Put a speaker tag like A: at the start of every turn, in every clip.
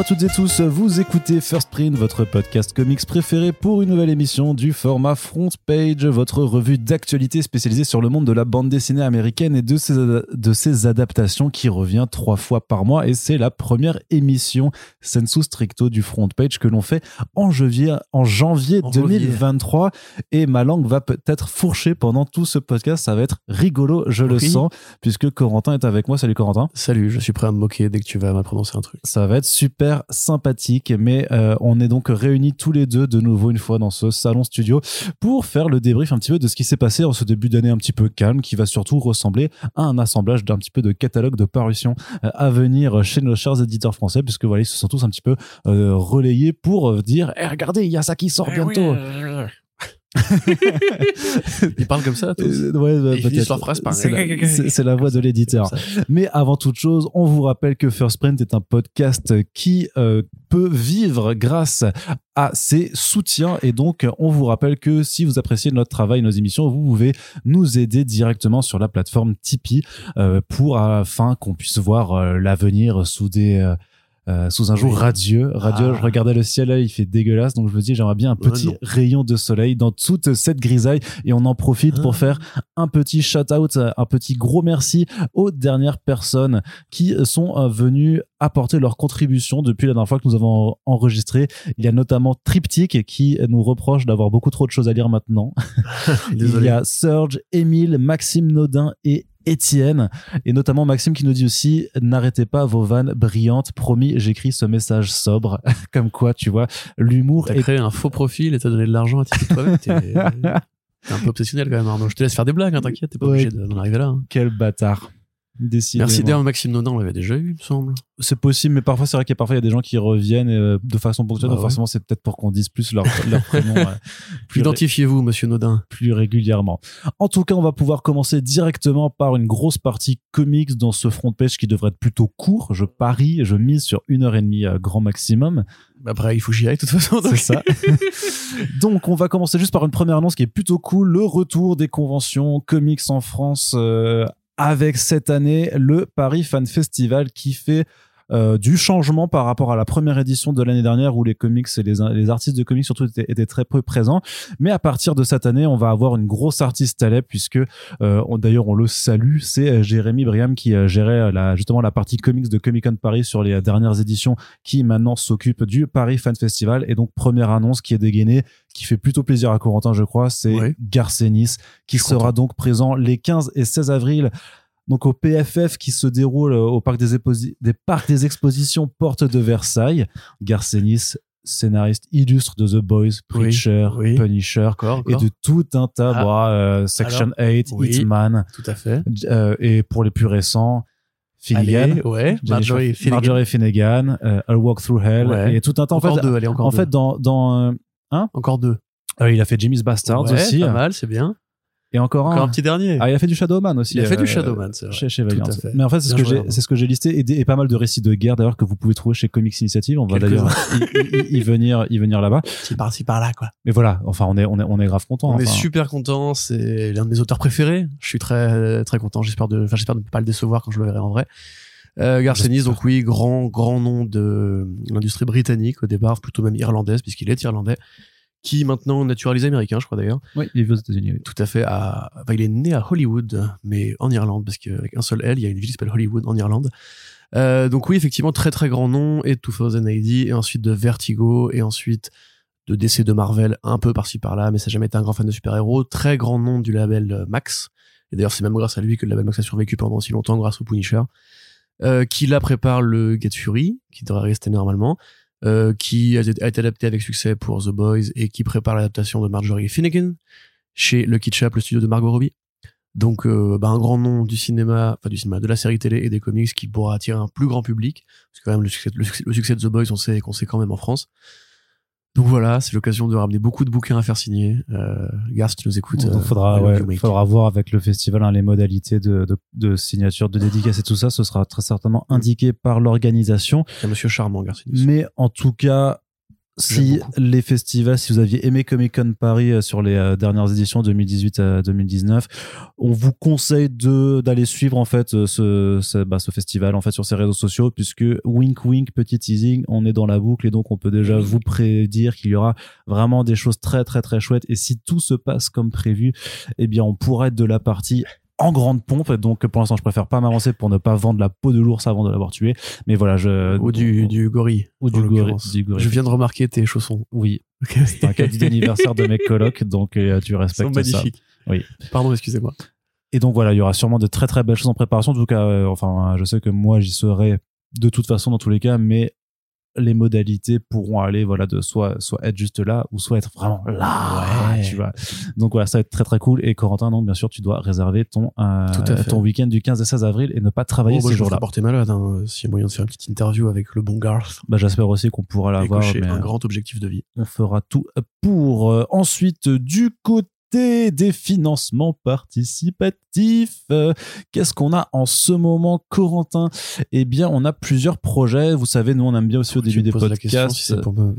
A: Bonjour à toutes et tous, vous écoutez First Print, votre podcast comics préféré pour une nouvelle émission du format Front Page, votre revue d'actualité spécialisée sur le monde de la bande dessinée américaine et de ses, de ses adaptations qui revient trois fois par mois et c'est la première émission sensu stricto du Front Page que l'on fait en janvier, en janvier
B: En
A: 2023 et ma langue va peut-être fourcher pendant tout ce podcast, ça va être rigolo, je le sens, puisque Corentin est avec moi. Salut Corentin.
B: Salut, je suis prêt à me moquer dès que tu vas mal prononcer un truc.
A: Ça va être super sympathique, mais euh, on est donc réunis tous les deux de nouveau une fois dans ce salon studio pour faire le débrief un petit peu de ce qui s'est passé en ce début d'année un petit peu calme, qui va surtout ressembler à un assemblage d'un petit peu de catalogue de parutions euh, à venir chez nos chers éditeurs français, puisque voilà, ils se sont tous un petit peu euh, relayés pour dire Eh, regardez, il y a ça qui
B: Eh
A: sort bientôt.
B: Ils parlent comme ça, tous.
A: Euh, ouais, peut-être.
B: par-
A: C'est la, c'est- c'est la voix de l'éditeur. Mais avant toute chose, on vous rappelle que First Print est un podcast qui euh, peut vivre grâce à ses soutiens. Et donc, on vous rappelle que si vous appréciez notre travail, nos émissions, vous pouvez nous aider directement sur la plateforme Tipeee euh, pour afin qu'on puisse voir euh, l'avenir sous des... euh, sous un jour radieux, radieux.
B: Ah.
A: Je regardais le ciel là, il fait dégueulasse, donc je me dis j'aimerais bien un petit rayon de soleil dans toute cette grisaille, et on en profite pour
B: Ah.
A: faire un petit shout out, un petit gros merci aux dernières personnes qui sont euh, venues apporter leur contribution depuis la dernière fois que nous avons enregistré. Il y a notamment Triptyque qui nous reproche d'avoir beaucoup trop de choses à lire maintenant. Il y a Serge, Émile, Maxime Nodin et Étienne. Et notamment Maxime qui nous dit aussi N'arrêtez pas vos vannes brillantes. Promis, j'écris ce message sobre. Comme quoi, tu vois, l'humour
B: T'as
A: est
B: créé un faux profil et t'as donné de l'argent à toi-même. T'es un peu obsessionnel quand même, Arnaud. Je te laisse faire des blagues, hein, t'inquiète, t'es pas
A: Ouais.
B: obligé de- d'en arriver là. hein.
A: quel bâtard. Décidément.
B: Merci d'ailleurs, Maxime Nodin, on l'avait déjà eu, il me semble.
A: C'est possible, mais parfois c'est vrai qu'il y a parfois il y a des gens qui reviennent euh, de façon ponctuelle.
B: Bah
A: donc
B: ouais.
A: forcément, c'est peut-être pour qu'on dise plus leur, leur prénom euh, plus,
B: Identifiez-vous, monsieur Nodin.
A: plus régulièrement. En tout cas, on va pouvoir commencer directement par une grosse partie comics dans ce front page qui devrait être plutôt court. Je parie, je mise sur une heure et demie euh, grand maximum.
B: Après, il faut que j'y aille de toute façon.
A: C'est ça. Donc, on va commencer juste par une première annonce qui est plutôt cool. Le retour des conventions comics en France euh, avec cette année le Paris Fan Festival qui fait euh, du changement par rapport à la première édition de l'année dernière où les comics et les, les artistes de comics surtout étaient, étaient très peu présents. Mais à partir de cette année, on va avoir une grosse artiste à l'aide puisque euh, d'ailleurs on le salue, c'est euh, Jérémy Briam qui euh, gérait la, justement la partie comics de Comic Con Paris sur les dernières éditions qui maintenant s'occupe du Paris Fan Festival. Et donc, première annonce qui est dégainée, qui fait plutôt plaisir à Corentin, je crois, c'est. Garcenis, qui sera
B: content.
A: donc présent les 15 et 16 avril. Donc au PFF qui se déroule euh, au parc des, Éposi- des parcs des expositions Porte de Versailles. Garcenis, scénariste illustre de The Boys, Preacher,
B: oui.
A: Punisher
B: Encore,
A: et de tout un tas,
B: Ah.
A: bah, euh, Section 8,
B: oui.
A: Hitman,
B: Tout à fait.
A: euh, et pour les plus récents, Finnegan.
B: Allez, ouais. Marjorie Finnegan.
A: Marjorie Finnegan, euh, I'll Walk Through Hell,
B: Ouais.
A: et tout un tas. En
B: Encore
A: fait,
B: deux, allez, encore
A: en
B: deux.
A: fait, dans, dans euh,
B: Encore deux.
A: euh, il a fait Jimmy's Bastards
B: Ouais,
A: aussi,
B: Pas mal, c'est bien.
A: Et encore un.
B: Encore un petit dernier.
A: Ah, il a fait du Shadowman aussi.
B: Il a fait
A: euh,
B: du Shadowman, c'est vrai.
A: Chez, chez
B: Tout
A: Valiant.
B: à fait.
A: Mais en fait, c'est ce que j'ai, c'est ce que j'ai listé et, des- et pas mal de récits de guerre d'ailleurs que vous pouvez trouver chez Comics Initiative. On va d'ailleurs y, y- y venir, y venir là-bas.
B: C'est par-ci par-là, quoi.
A: Mais voilà, enfin, on est, on est, on est grave content.
B: On est super content. C'est l'un de mes auteurs préférés. Je suis très très content. J'espère de, enfin j'espère ne pas le décevoir quand je le verrai en vrai. Euh, Garcenis, donc oui, grand grand nom de l'industrie britannique au départ, plutôt même irlandaise puisqu'il est irlandais, qui maintenant naturalisé américain, je crois d'ailleurs.
A: Oui, il vit aux États-Unis. oui.
B: Tout à fait. À, enfin, il est né à Hollywood, mais en Irlande parce qu'avec un seul L, il y a une ville qui s'appelle Hollywood en Irlande. Euh, donc oui, effectivement, très très grand nom et 2000 AD et ensuite de Vertigo et ensuite de DC de Marvel un peu par-ci par-là, mais ça n'a jamais été un grand fan de super-héros. Très grand nom du label euh, Max. Et d'ailleurs, c'est même grâce à lui que le label Max a survécu pendant aussi longtemps grâce au Punisher. Euh, qui là prépare le Get Fury, qui devrait rester normalement, euh, qui a été, adapté avec succès pour The Boys et qui prépare l'adaptation de Marjorie Finnegan chez Lucky Chap, le studio de Margot Robbie. Donc, euh, bah, un grand nom du cinéma, enfin du cinéma, de la série télé et des comics qui pourra attirer un plus grand public. Parce que quand même, le succès, le de The Boys, on sait sait quand même en France. Donc voilà, c'est l'occasion de ramener beaucoup de bouquins à faire signer. Euh, nous écoutes,
A: Donc,
B: euh,
A: faudra,
B: I love
A: ouais,
B: you, mate.
A: faudra voir avec le festival hein, les modalités de, de, de signature, de dédicace et tout ça. Ce sera très certainement indiqué par l'organisation.
B: Monsieur charmant.
A: Mais en tout cas, si les festivals, si vous aviez aimé Comic Con Paris euh, sur les euh, dernières éditions 2018 à 2019, on vous conseille de d'aller suivre en fait euh, ce ce, bah, ce festival en fait sur ses réseaux sociaux puisque wink wink petit teasing, on est dans la boucle et donc on peut déjà vous prédire qu'il y aura vraiment des choses très très très chouettes. Et si tout se passe comme prévu, eh bien on pourra être de la partie en grande pompe donc pour l'instant je préfère pas m'avancer pour ne pas vendre la peau de l'ours avant de l'avoir tué mais voilà je
B: Ou du, du gorille.
A: ou du gorille, du gorille.
B: Je viens de remarquer tes chaussons.
A: oui c'est un cadeau d'anniversaire de mes colocs, donc euh, tu
B: Ils sont
A: respectes ça.
B: magnifiques.
A: Oui.
B: Pardon, excusez-moi.
A: Et donc voilà, il y aura sûrement de très très belles choses en préparation. En tout cas, euh, enfin, je sais que moi j'y serai de toute façon dans tous les cas, mais les modalités pourront aller voilà de soit soit être juste là ou soit être vraiment là
B: Ouais.
A: tu vois donc voilà ça va être très très cool et Corentin donc bien sûr tu dois réserver ton euh, ton week-end du 15 et 16 avril et ne pas travailler
B: Bon, bah,
A: ces jours-là
B: porter malade. Hein, S'il y a moyen de faire une petite interview avec le bon Garth.
A: bah j'espère aussi qu'on pourra l'avoir mais
B: un
A: euh,
B: grand objectif de vie.
A: on fera tout pour. Euh, ensuite, du côté des financements participatifs, euh, qu'est-ce qu'on a en ce moment, Corentin? Eh bien, on a plusieurs projets. Vous savez, nous, on aime bien aussi au début des
B: la question,
A: podcasts.
B: si c'est pour, me-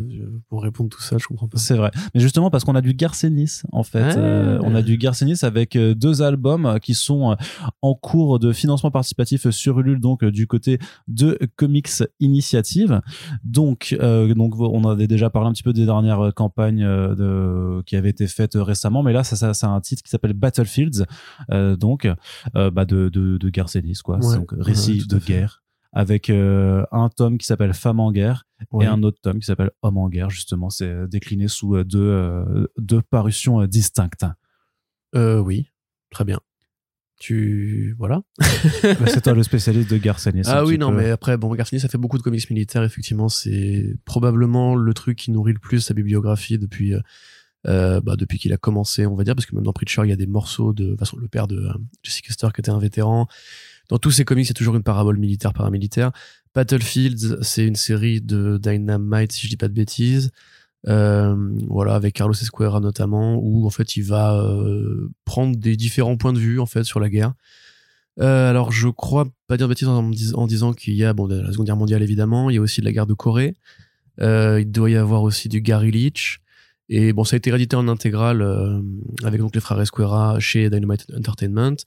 B: pour répondre tout ça, je comprends pas.
A: C'est vrai. Mais justement, parce qu'on a du Garcenis, en fait.
B: Ah.
A: Euh, on a du Garcenis avec euh, deux albums qui sont en cours de financement participatif sur Ulule, donc du côté de Comics Initiative. Donc, euh, donc, on avait déjà parlé un petit peu des dernières campagnes de, qui avaient été faites récemment, mais là, ça, ça, c'est un titre qui s'appelle Battlefields, euh, donc, euh, bah, de, de, de Garcenis, quoi.
B: Ouais.
A: donc, récit de guerre. Avec euh, un tome qui s'appelle Femme en guerre
B: Ouais.
A: et un autre tome qui s'appelle Homme en guerre, justement. C'est euh, décliné sous deux, euh, deux parutions distinctes.
B: Euh, oui, très bien. Tu. Voilà.
A: Bah, c'est toi le spécialiste de Garcenis.
B: Ah oui, non,
A: peu.
B: mais après, bon, Garcinis, ça fait beaucoup de comics militaires, effectivement. C'est probablement le truc qui nourrit le plus sa bibliographie depuis, euh, bah, depuis qu'il a commencé, on va dire, parce que même dans Preacher, il y a des morceaux de, de façon, le père de euh, Custer, qui était un vétéran. Dans tous ces comics, c'est toujours une parabole militaire, paramilitaire. Battlefields, c'est une série de Dynamite, si je dis pas de bêtises. Euh, voilà, avec Carlos Escuera notamment, où en fait il va euh, prendre des différents points de vue en fait sur la guerre. Euh, alors je crois pas dire de bêtises en, disant qu'il y a bon la Seconde Guerre mondiale évidemment, il y a aussi de la guerre de Corée. Euh, il doit y avoir aussi du Gary Leach. Et bon, ça a été réédité en intégrale euh, avec donc les frères Esquera chez Dynamite Entertainment.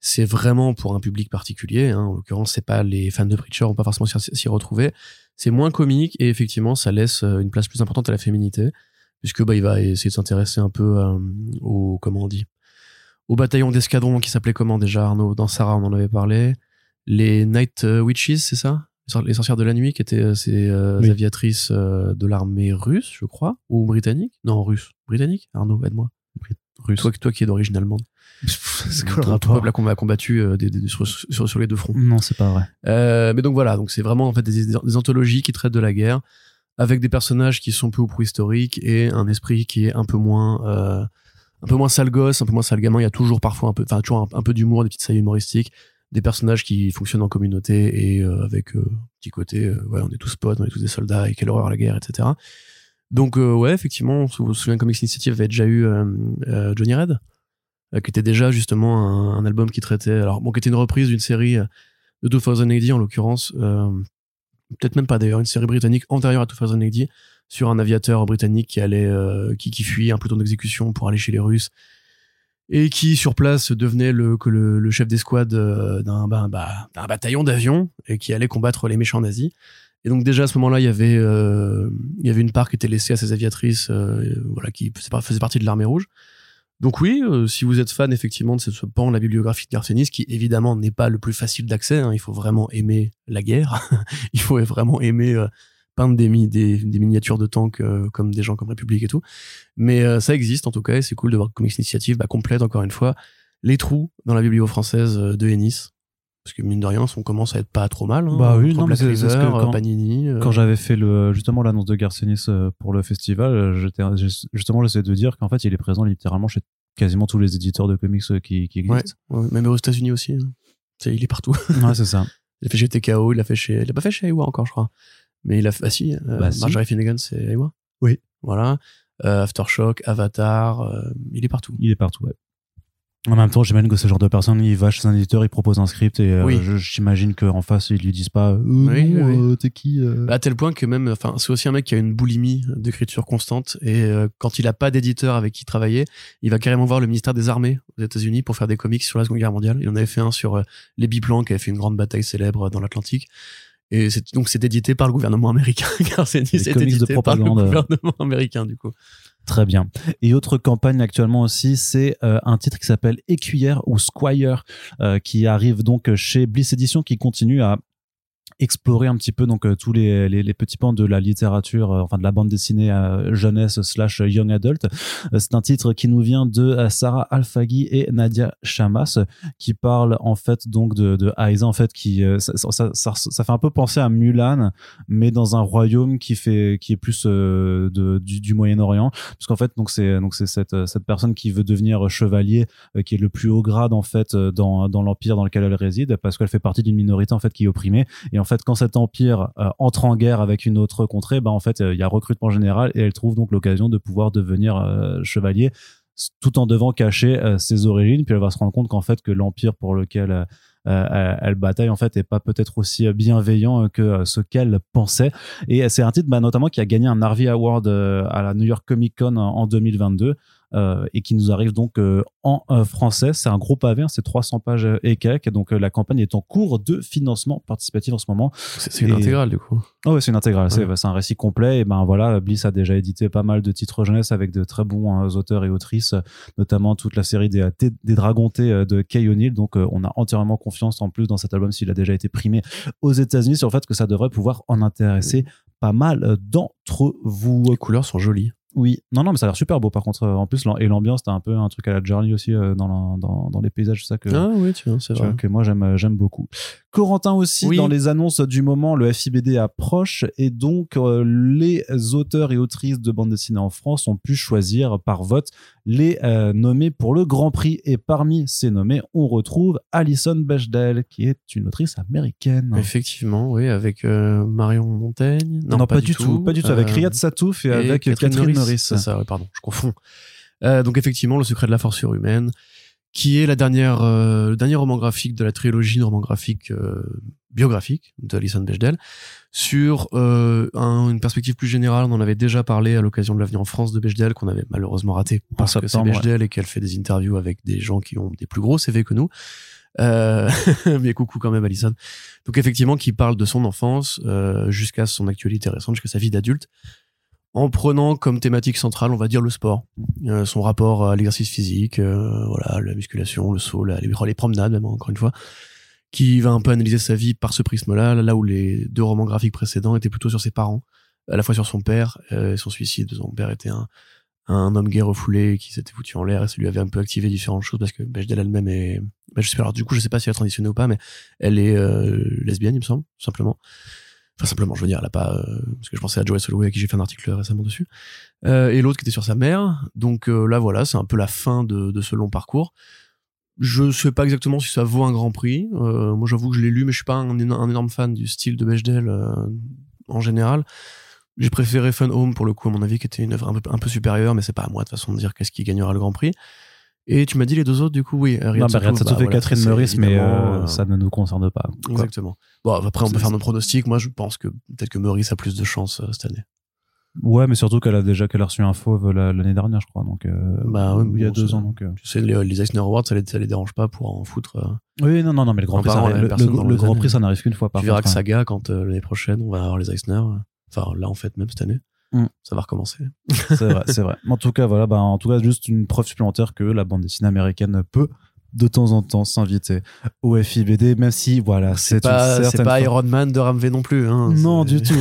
B: C'est vraiment pour un public particulier. Hein. En l'occurrence, c'est pas les fans de Preacher vont pas forcément s'y retrouver. C'est moins comique et effectivement, ça laisse euh, une place plus importante à la féminité, puisque bah il va essayer de s'intéresser un peu euh, au comment on dit, au bataillon d'escadron qui s'appelait comment déjà Arnaud? Dans Sarah on en avait parlé. Les Night euh, Witches, c'est ça? Les sor- Les sorcières de la nuit qui étaient euh, ces euh,
A: Oui.
B: aviatrices euh, de l'armée russe, je crois, ou britannique Non, russe. Britannique Arnaud, aide-moi.
A: Russe.
B: Toi, toi qui es d'origine allemande.
A: c'est quoi le rapport
B: peuple a combat- combattu euh, des- des- sur, sur- sur les deux fronts.
A: Non, c'est pas vrai.
B: Euh, mais donc voilà, donc c'est vraiment en fait des, des anthologies qui traitent de la guerre avec des personnages qui sont peu ou prou historiques et un esprit qui est un peu moins euh, un peu moins sale gosse, un peu moins sale gamin. Il y a toujours parfois un peu, enfin toujours un, un peu d'humour, des petites sailles humoristiques, des personnages qui fonctionnent en communauté et euh, avec euh, petit côté, euh, ouais, on est tous potes, on est tous des soldats et quelle horreur la guerre, etc. Donc euh, ouais, effectivement, vous vous souvenez Comics Initiative avait déjà eu Johnny Red, qui était déjà justement un, album qui traitait, alors bon, qui était une reprise d'une série de 2080 en l'occurrence, peut-être même pas d'ailleurs, une série britannique antérieure à 2080 sur un aviateur britannique qui allait, qui, qui un peloton d'exécution pour aller chez les Russes et qui sur place devenait le, le, le chef d'escouade euh, d'un bah, bah, bataillon d'avions et qui allait combattre les méchants nazis. Et donc déjà à ce moment-là, il y avait euh, il y avait une part qui était laissée à ces aviatrices, euh, voilà, qui faisaient partie de l'armée rouge. Donc oui, euh, si vous êtes fan effectivement de ce, ce pan de la bibliographie de Garcenis, qui évidemment n'est pas le plus facile d'accès, hein, il faut vraiment aimer la guerre, il faut vraiment aimer euh, peindre des, mi- des, des miniatures de tanks euh, comme des gens comme République et tout. Mais euh, ça existe en tout cas, et c'est cool de voir que Comics Initiative bah, complète encore une fois les trous dans la biblio française euh, de Ennis. Parce que mine de rien, on commence à être pas trop mal. Hein,
A: Bah oui, non, mais c'est- ce quand-
B: Panini. euh,
A: Quand j'avais fait le, justement l'annonce de Garcenis pour le festival, j'étais, justement, j'essaie de dire qu'en fait, il est présent littéralement chez quasiment tous les éditeurs de comics qui, existent.
B: ouais, même aux États-Unis aussi. hein. Il est partout.
A: Ouais, c'est ça.
B: Il a fait chez TKO, il a fait chez, il a pas fait chez Aiwa encore, je crois. Mais il a ah si, euh,
A: Bah, si.
B: Marjorie Finnegan, c'est Aiwa.
A: Oui.
B: Voilà. Euh, Aftershock, Avatar, euh, il est partout.
A: Il est partout, ouais. En même temps, j'imagine que ce genre de personne, il va chez un éditeur, il propose un script et
B: Oui.
A: j'imagine qu'en face, ils lui disent pas euh,
B: Oui, oui.
A: euh, t'es qui euh
B: À tel point que même, enfin, c'est aussi un mec qui a une boulimie d'écriture constante et quand il a pas d'éditeur avec qui travailler, il va carrément voir le ministère des Armées aux États-Unis pour faire des comics sur la Seconde Guerre mondiale. Il en avait fait un sur les biplans qui avait fait une grande bataille célèbre dans l'Atlantique. Et c'est donc c'est édité par le gouvernement américain car c'est
A: Des
B: c'est
A: comics de
B: édité par le gouvernement américain du coup.
A: Très bien. Et autre campagne actuellement aussi, c'est euh, un titre qui s'appelle Écuyère ou Squire, euh, qui arrive donc chez Bliss Edition, qui continue à explorer un petit peu donc euh, tous les, les, petits pans de la littérature, euh, enfin de la bande dessinée euh, jeunesse slash young adult. C'est un titre qui nous vient de Sarah Alfaghi et Nadia Chamas, qui parle en fait donc de, de Aiza en fait qui ça, ça, ça, fait un peu penser à Mulan, mais dans un royaume qui fait qui est plus de, du, du Moyen-Orient, parce qu'en fait donc c'est donc c'est cette cette personne qui veut devenir chevalier, qui est le plus haut grade en fait dans dans l'empire dans lequel elle réside, parce qu'elle fait partie d'une minorité en fait qui est opprimée en fait, quand cet empire euh, entre en guerre avec une autre contrée, bah en fait, euh, il y a recrutement général et elle trouve donc l'occasion de pouvoir devenir euh, chevalier tout en devant cacher ses origines. Puis elle va se rendre compte qu'en fait, que l'empire pour lequel elle bataille en fait pas peut-être aussi bienveillant que ce qu'elle pensait. Et c'est un titre bah, notamment qui a gagné un Harvey Award à la New York Comic Con en 2022. Euh, et qui nous arrive donc euh, en euh, français. C'est un gros pavé, hein, c'est 300 pages et quelques. Donc euh, la campagne est en cours de financement participatif en ce moment.
B: C'est une
A: Et-
B: intégrale du coup.
A: Oh ouais, c'est une intégrale, c'est
B: Ouais.
A: c'est un récit complet. Et ben voilà, Bliss a déjà édité pas mal de titres jeunesse avec de très bons euh, auteurs et autrices, notamment toute la série des, des, Dragontés euh, de Kay O'Neill. Donc on a entièrement confiance en plus dans cet album s'il a déjà été primé aux États-Unis sur le fait que ça devrait pouvoir en intéresser pas mal d'entre vous.
B: Les couleurs sont jolies.
A: Oui, non, non, mais ça a l'air super beau par contre. Euh, En plus, et l'ambiance, t'as un peu un truc à la Journey aussi euh, dans, la- dans, dans les paysages, ça que,
B: Ah oui, tu vois, c'est
A: tu
B: vrai.
A: vois, que moi j'aime euh, j'aime beaucoup. Corentin aussi
B: Oui.
A: dans les annonces du moment, le FIBD approche et donc euh, les auteurs et autrices de bande dessinée en France ont pu choisir par vote les euh, nommés pour le Grand Prix et parmi ces nommés, on retrouve Alison Bechdel qui est une autrice américaine.
B: Effectivement, oui, avec euh, Marion Montaigne.
A: Non, pas, du tout, pas du tout avec Riyad Satouf et, avec Catherine, Norris.
B: C'est ça, pardon, je confonds. Donc effectivement, Le secret de la force surhumaine, qui est la dernière, euh, le dernier roman graphique de la trilogie de romans graphiques euh, biographique de Alison Bechdel, sur euh, un- une perspective plus générale. On en avait déjà parlé à l'occasion de l'avenue en France de Bechdel, qu'on avait malheureusement raté parce que c'est
A: ouais.
B: Bechdel et qu'elle fait des interviews avec des gens qui ont des plus gros CV que nous. Euh, mais coucou quand même Alison. Donc effectivement, qui parle de son enfance euh, jusqu'à son actualité récente, jusqu'à sa vie d'adulte, en prenant comme thématique centrale, on va dire le sport, Euh, son rapport à l'exercice physique, euh, voilà, la musculation, le saut, les, promenades même encore une fois, qui va un peu analyser sa vie par ce prisme-là, là où les deux romans graphiques précédents étaient plutôt sur ses parents, à la fois sur son père euh, et son suicide. Son père était un, un homme gay refoulé qui s'était foutu en l'air et ça lui avait un peu activé différentes choses parce que Bechdel elle-même est, bah, je sais pas, alors du coup je sais pas si elle a transitionné ou pas, mais elle est euh, lesbienne il me semble, simplement. Enfin simplement, je veux dire, elle a pas, euh, parce que je pensais à Joey Soloway à qui j'ai fait un article récemment dessus. Euh, et l'autre qui était sur sa mère. Donc euh, là voilà, c'est un peu la fin de, ce long parcours. Je sais pas exactement si ça vaut un grand prix. Moi j'avoue que je l'ai lu, mais je suis pas un, éno- un énorme fan du style de Bechdel en général. J'ai préféré Fun Home pour le coup, à mon avis, qui était une œuvre un peu, un peu supérieure, mais c'est pas à moi de façon de dire qu'est-ce qui gagnera le Grand Prix. Et tu m'as dit les deux autres, du coup, oui.
A: Non, bah, Riyad Satouf et
B: voilà,
A: Catherine Meurice, mais euh,
B: euh,
A: ça ne nous concerne pas. quoi.
B: Exactement. Bon, après, on peut faire nos pronostics. Moi, je pense que peut-être que Meurice a plus de chance euh, cette année.
A: Ouais, mais surtout qu'elle a déjà qu'elle a reçu un fauve la- l'année dernière, je crois. Donc, euh,
B: Bah ouais,
A: il y a
B: bon,
A: deux ans. Donc.
B: Tu sais, les, les Eisner Awards, ça les, ça les dérange pas pour en foutre.
A: Oui, non, non, non, mais le Grand Prix, ça
B: même
A: le, le- le Grand
B: années.
A: Prix, ça n'arrive qu'une fois par
B: tu verras que
A: hein.
B: Saga, quand l'année prochaine, on va avoir les Eisner. Enfin, là, en fait, même cette année.
A: Mm.
B: Ça va recommencer.
A: c'est vrai, c'est vrai. En tout cas, voilà, bah, en tout cas, juste une preuve supplémentaire que la bande dessinée américaine peut de temps en temps s'inviter au FIBD, même si, voilà, c'est
B: pas, c'est pas Iron Man de Ramvé non plus. Hein.
A: Non, du tout.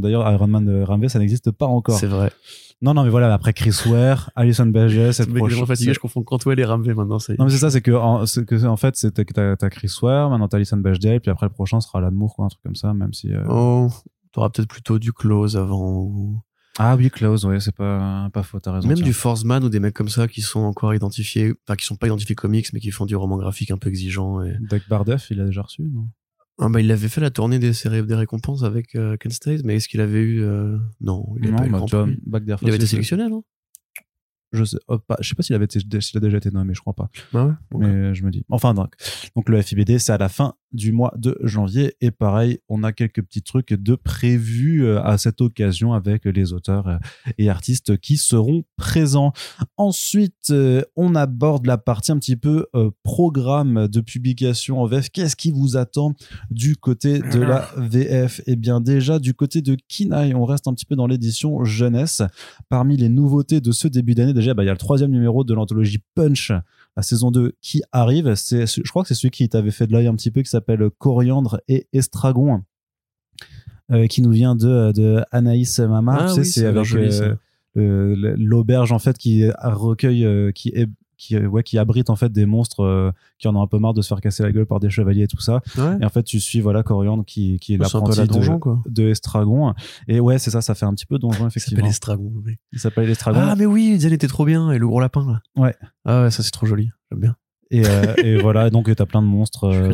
A: D'ailleurs, Iron Man de Ramvé, ça n'existe pas encore.
B: C'est vrai.
A: Non, non, mais voilà, après Chris Ware, Alison Berger, cette proche.
B: je fatigué, je confonds Cantwell et Ramvé maintenant.
A: Non, mais c'est ça, c'est que, en, que, en fait, c'est que t'as, t'as Chris Ware, maintenant t'as Alison Bechdel, puis après le prochain sera Alan Moore, quoi, un truc comme ça, même si. euh,
B: Oh, t'auras peut-être plutôt du Close avant. Ou...
A: Ah oui, Close, ouais, c'est pas, pas faux, t'as raison.
B: Même
A: tiens.
B: du Forceman ou des mecs comme ça qui sont encore identifiés, enfin qui sont pas identifiés comics mais qui font du roman graphique un peu exigeant. Et...
A: Doug Bardef, il a déjà reçu, non?
B: Ah bah il avait fait la tournée des séries des récompenses avec euh, Ken Stace, mais est-ce qu'il avait eu euh, Non, il avait
A: Non,
B: pas eu
A: bah, vois. Bagder
B: Il avait été sélectionné, non?
A: Je sais, oh, pas, je sais pas s'il avait été, s'il a déjà été nommé, je crois pas.
B: Ah ouais?
A: Mais je me dis. Enfin, donc, donc le FIBD, c'est à la fin du mois de janvier. Et pareil, on a quelques petits trucs de prévus euh, à cette occasion avec les auteurs euh, et artistes qui seront présents. Ensuite, euh, on aborde la partie un petit peu programme de publication en VF. Qu'est-ce qui vous attend du côté de la VF? Eh bien, déjà, du côté de Kinaï, on reste un petit peu dans l'édition jeunesse. Parmi les nouveautés de ce début d'année, déjà, bah, il y a le troisième numéro de l'anthologie Punch, la saison 2 qui arrive. C'est, je crois que c'est celui qui t'avait fait de l'œil un petit peu, qui s'appelle Coriandre et Estragon, euh, qui nous vient de, de Anaïs Mama.
B: Ah
A: tu sais,
B: oui,
A: c'est avec l'auberge en fait qui recueille, euh, qui est qui, euh, ouais, qui abrite en fait des monstres euh, qui en ont un peu marre de se faire casser la gueule par des chevaliers et tout ça.
B: Ouais.
A: Et en fait, tu suis voilà Coriandre qui, qui est l'apprenti
B: la
A: de,
B: donjon, quoi.
A: de Estragon. Et ouais, c'est ça, ça fait un petit peu donjon
B: Il s'appelle
A: effectivement.
B: Estragon. oui.
A: Il s'appelle Estragon.
B: Ah, mais oui, Diane était trop bien. Et le gros lapin, là.
A: Ouais.
B: Ah ouais, ça, c'est trop joli. J'aime bien.
A: Et, euh, et voilà, donc t'as plein de monstres, euh,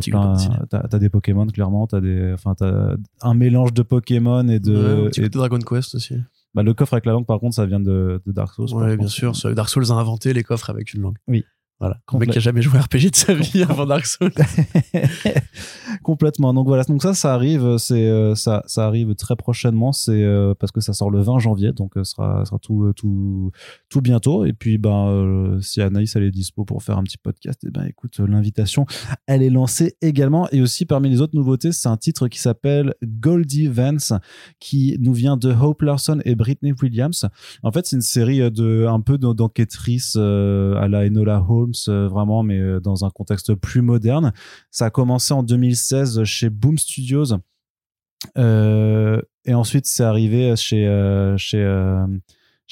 A: t'as des Pokémon clairement, t'as des, enfin t'as un mélange de Pokémon et de,
B: Ouais,
A: et-
B: de Dragon Quest aussi.
A: bah, le coffre avec la langue par contre ça vient de, de Dark Souls.
B: Ouais, bien
A: contre.
B: sûr. Dark Souls a inventé les coffres avec une langue.
A: Oui.
B: Voilà. Le mec qui a jamais joué à RPG de sa vie avant Dark Souls.
A: Complètement. Donc voilà, donc ça, ça arrive, c'est euh, ça, ça arrive très prochainement. C'est euh, parce que ça sort le 20 janvier, donc euh, ce sera, sera tout, euh, tout, tout bientôt. Et puis, ben, euh, si Anaïs elle est dispo pour faire un petit podcast, et ben, écoute, euh, l'invitation, elle est lancée également. Et aussi parmi les autres nouveautés, c'est un titre qui s'appelle Goldie Vance, qui nous vient de Hope Larson et Britney Williams. En fait, c'est une série euh, de un peu d'en- d'enquêtrices euh, à la Enola Holmes, euh, vraiment, mais euh, dans un contexte plus moderne. Ça a commencé en 2016 chez Boom Studios. Euh, et ensuite, c'est arrivé chez, chez,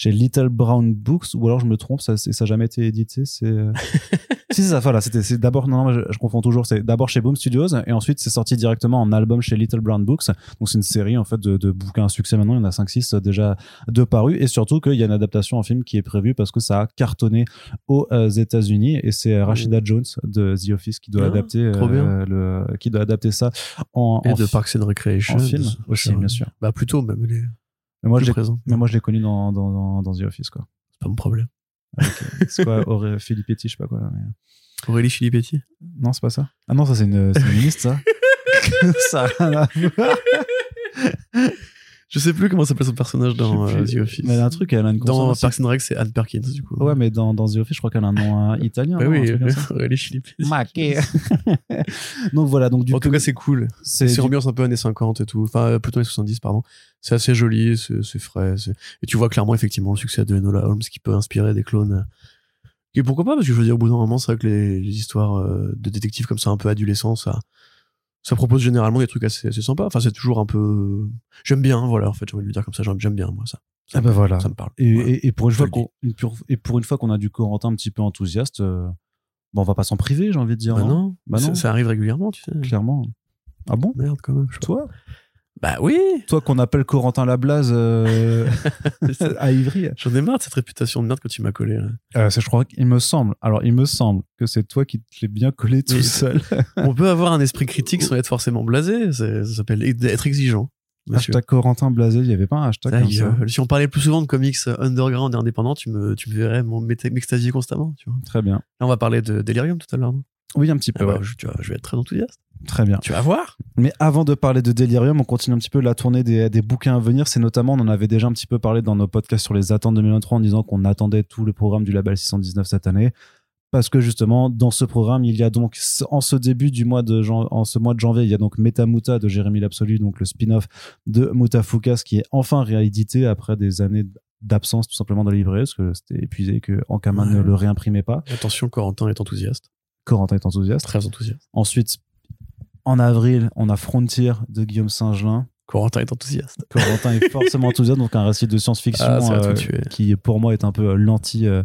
A: chez Little Brown Books, ou alors je me trompe, ça n'a jamais été édité. C'est euh, si, c'est ça, voilà, c'était c'est d'abord, non, non, je, je confonds toujours, c'est d'abord chez Boom Studios, et ensuite c'est sorti directement en album chez Little Brown Books. Donc c'est une série en fait de, de bouquins à succès maintenant, il y en a 5-6 déjà de parus, et surtout qu'il y a une adaptation en film qui est prévue parce que ça a cartonné aux euh, États-Unis, et c'est euh, Rashida Jones de The Office qui doit
B: Ah,
A: adapter, euh, le, qui doit adapter ça en,
B: Et
A: en
B: de Parks and Recreation.
A: en film aussi, bien sûr.
B: Bah, plutôt, même. Est
A: Mais moi, je l'ai,
B: présente.
A: mais moi, je l'ai connu dans, dans, dans, dans The Office, quoi.
B: C'est pas mon problème.
A: Avec, euh, c'est quoi, Auré- Filippetti, je sais pas quoi, là. mais-
B: Aurélie Filippetti.
A: Non, c'est pas ça. Ah non, ça, c'est une, c'est une liste, ça. ça a rien à voir.
B: Je sais plus comment s'appelle son personnage dans euh. The Office.
A: Mais elle a un truc, elle a une
B: Dans. Parks and Rec, c'est Anne Perkins, du coup.
A: Ouais, mais dans, dans The Office, je crois qu'elle a un nom euh, italien.
B: Bah
A: non,
B: oui. Aurélie Filippetti.
A: Maquet. donc voilà, donc du
B: En
A: coup,
B: tout cas, c'est cool.
A: c'est du-
B: ambiance un peu années 50 et tout. Enfin, plutôt années 70, pardon. C'est assez joli, c'est frais. Et tu vois clairement, effectivement, le succès de Enola Holmes qui peut inspirer des clones. Et pourquoi pas Parce que je veux dire, au bout d'un moment, c'est vrai que les, les histoires euh, de détectives comme ça, un peu adolescents, ça, ça propose généralement des trucs assez, assez sympas. Enfin, c'est toujours un peu. J'aime bien, voilà, en fait, j'ai envie de le dire comme ça, j'aime bien, moi, ça. Ça
A: Ah bah voilà.
B: Ça me parle.
A: Et,
B: Voilà.
A: et, et pour une fois et pour une fois qu'on a du Corentin un petit peu enthousiaste, euh, bon, on va pas s'en priver, j'ai envie de dire.
B: Bah
A: non
B: non,
A: Bah non.
B: Ça, ça arrive régulièrement, tu sais.
A: Clairement. Ah bon?
B: Merde, quand même. je.
A: Toi?
B: Bah oui
A: Toi qu'on appelle Corentin Lablase euh, à Ivry
B: J'en ai marre de cette réputation de merde que tu m'as collé. là.
A: euh, c'est- Je crois qu'il me semble. Alors, il me semble que c'est toi qui te l'es bien collé tout
B: Oui.
A: seul.
B: On peut avoir un esprit critique sans être forcément blasé. c'est- Ça s'appelle être exigeant. monsieur.
A: hashtag Corentin Blasé, il y avait pas un hashtag comme ça.
B: Si on parlait plus souvent de comics underground et indépendants, tu me, tu me verrais m'extasier constamment. Tu vois.
A: Très bien.
B: Là, on va parler de Delirium tout à l'heure.
A: Oui, un petit
B: Ah
A: peu.
B: bah,
A: ouais.
B: je, tu vois, je vais être très enthousiaste.
A: Très bien.
B: Tu vas voir.
A: Mais avant de parler de Delirium, on continue un petit peu la tournée des, des bouquins à venir. C'est notamment, on en avait déjà un petit peu parlé dans nos podcasts sur les attentes 2023 en disant qu'on attendait tout le programme du label 619 cette année. Parce que justement, dans ce programme, il y a donc, en ce début du mois de, en ce mois de janvier, il y a donc Metamuta de Jérémy L'Absolu, donc le spin-off de Mutafukas qui est enfin réédité après des années d'absence tout simplement dans la librairie parce que c'était épuisé que Ankama ne le réimprimait pas.
B: Attention, Corentin est enthousiaste.
A: Corentin est enthousiaste.
B: Très enthousiaste.
A: Ensuite, en avril, on a Frontier de Guillaume Saint-Gelin.
B: Corentin est enthousiaste.
A: Corentin est forcément enthousiaste, donc un récit de science-fiction
B: Ah,
A: euh, qui pour moi est un peu euh, l'anti euh,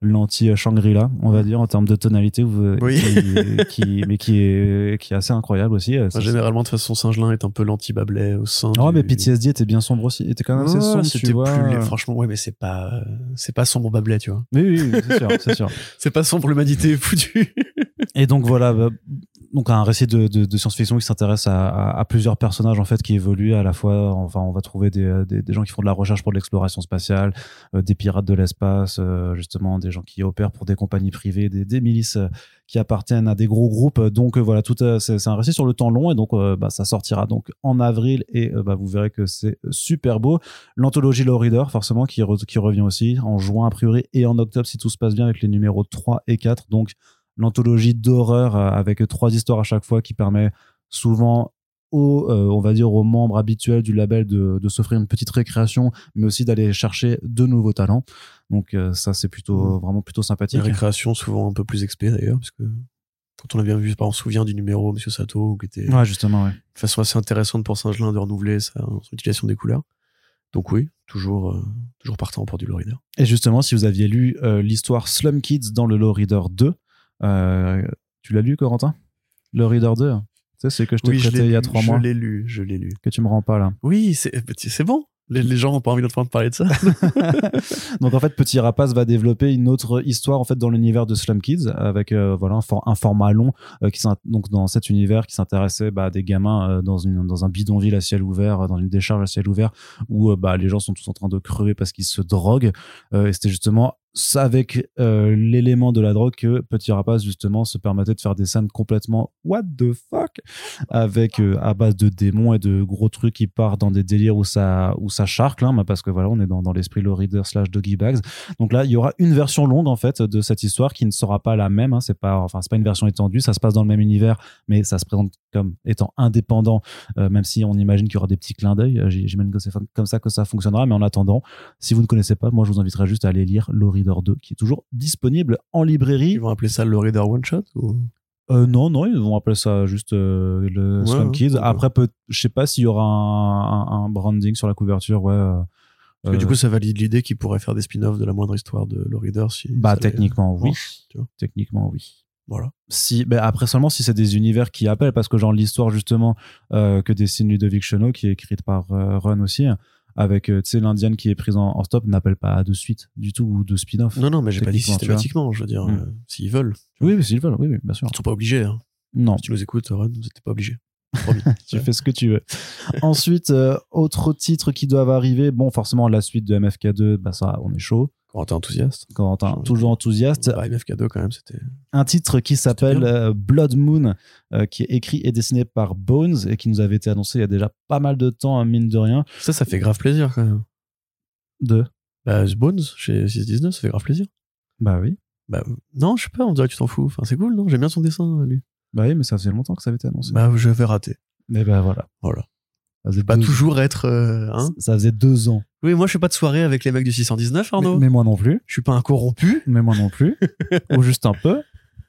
A: l'anti Shangri-La, on va dire en termes de tonalité, vous-
B: Oui.
A: qui, qui- mais qui est qui est assez incroyable aussi. euh, ça-
B: généralement, de toute façon, Saint-Gelin est un peu l'anti-Bablet au sein
A: Oh,
B: du...
A: mais PTSD était bien sombre aussi, était quand même assez sombre,
B: c'était plus. Franchement, ouais, mais c'est pas, euh, c'est pas sombre Bablet, tu vois.
A: Oui, oui, oui, c'est sûr, c'est sûr.
B: C'est pas sombre l'humanité foutue.
A: Et donc voilà, bah, donc un récit de, science-fiction qui s'intéresse à, plusieurs personnages en fait qui évoluent à la fois. Enfin, on va trouver des, des gens qui font de la recherche pour de l'exploration spatiale, euh, des pirates de l'espace, euh, justement des gens qui opèrent pour des compagnies privées, des, milices euh, qui appartiennent à des gros groupes. Donc euh, voilà, euh, c'est un récit sur le temps long et donc euh, bah, ça sortira donc en avril et euh, bah, vous verrez que c'est super beau. L'anthologie Low Reader forcément qui, qui revient aussi en juin a priori et en octobre si tout se passe bien avec les numéros 3 et 4. Donc l'anthologie d'horreur euh, avec trois histoires à chaque fois qui permet souvent aux, euh, on va dire aux membres habituels du label de, de s'offrir une petite récréation, mais aussi d'aller chercher de nouveaux talents. Donc euh, ça c'est plutôt vraiment plutôt sympathique.
B: récréations souvent un peu plus expé d'ailleurs, parce que quand on a bien vu, on se souvient du numéro Monsieur Sato, qui était
A: Ouais justement ouais.
B: de façon assez intéressante pour Saint-Gelin de renouveler sa, son utilisation des couleurs. Donc oui, toujours, euh, toujours partant pour du low reader.
A: Et justement, si vous aviez lu l'histoire Slum Kids dans le Low Reader 2, euh, tu l'as lu, Corentin? Le Reader 2 Tu sais, c'est que je t'ai
B: Oui, je
A: prêté il y a trois
B: je
A: mois,
B: l'ai lu, je l'ai lu.
A: que tu me rends pas là.
B: Oui, c'est c'est bon. Les, les gens n'ont pas envie d'entendre parler de ça.
A: Donc en fait, Petit Rapace va développer une autre histoire en fait dans l'univers de Slum Kids avec euh, voilà un, for- un format long euh, qui donc dans cet univers qui s'intéressait bah, à des gamins euh, dans une dans un bidonville à ciel ouvert, euh, dans une décharge à ciel ouvert où euh, bah, les gens sont tous en train de crever parce qu'ils se droguent. Euh, et c'était justement avec euh, l'élément de la drogue que Petit Rapace justement se permettait de faire des scènes complètement what the fuck avec euh, à base de démons et de gros trucs qui partent dans des délires où ça où ça charcle hein, parce que voilà on est dans, dans l'esprit low reader slash doggy bags. Donc là il y aura une version longue en fait de cette histoire qui ne sera pas la même hein, c'est pas enfin pas une version étendue ça se passe dans le même univers mais ça se présente comme étant indépendant euh, même si on imagine qu'il y aura des petits clins d'œil. J'imagine que c'est comme ça que ça fonctionnera mais en attendant si vous ne connaissez pas moi je vous inviterai juste à aller lire Low Reader 2 qui est toujours disponible en librairie
B: Ils vont appeler ça le reader one shot ou...
A: euh, non, non, ils vont appeler ça juste euh, le
B: Ouais, ouais,
A: Kids. Après, peut, je sais pas s'il y aura un, un- un branding sur la couverture. Ouais. euh,
B: Parce que
A: euh,
B: du coup, ça valide l'idée qu'ils pourraient faire des spin-offs de la moindre histoire de low reader si.
A: bah
B: les-
A: techniquement oui.
B: marche, tu vois.
A: Techniquement oui.
B: Voilà.
A: Si, ben après seulement si c'est des univers qui appellent, parce que genre l'histoire justement euh, que dessine Ludovic Chenot, qui est écrite par euh, Run aussi, avec euh, tu sais l'indienne qui est prise en, en stop, n'appelle pas de suite du tout ou de spin-off.
B: Non, non, mais j'ai pas dit systématiquement. Je veux dire,
A: Mm.
B: euh, s'ils veulent.
A: Oui, oui, s'ils veulent, oui, oui, bien sûr.
B: Ils sont pas obligés. Hein.
A: Non.
B: Si tu nous écoutes, Ron, vous n'êtes pas obligés.
A: Tu fais ce que tu veux. Ensuite, euh, autre titre qui doivent arriver. Bon, forcément, la suite de MFK2, bah ça, on est chaud.
B: Quand t'es enthousiaste.
A: Corentin, toujours enthousiaste.
B: Bah, MFK2, quand même, c'était.
A: Un titre qui s'appelle euh, Blood Moon, euh, qui est écrit et dessiné par Bones et qui nous avait été annoncé il y a déjà pas mal de temps, hein, mine de rien.
B: Ça, ça fait grave plaisir, quand même.
A: De.
B: Bah, Bones, chez 619, ça fait grave plaisir.
A: Bah oui.
B: Bah, non, je sais pas, on dirait que tu t'en fous. Enfin, c'est cool, non? J'aime bien son dessin, lui.
A: Bah oui, mais ça faisait longtemps que ça avait été annoncé.
B: Bah, je vais rater.
A: mais bah voilà.
B: Voilà.
A: Ça faisait,
B: Pas
A: deux,
B: toujours être. euh, hein
A: ça faisait deux ans.
B: oui, moi, je fais pas de soirée avec les mecs du 619,
A: Mais,
B: Arnaud.
A: mais moi non plus.
B: Je suis pas un corrompu.
A: mais moi non plus, ou juste un peu.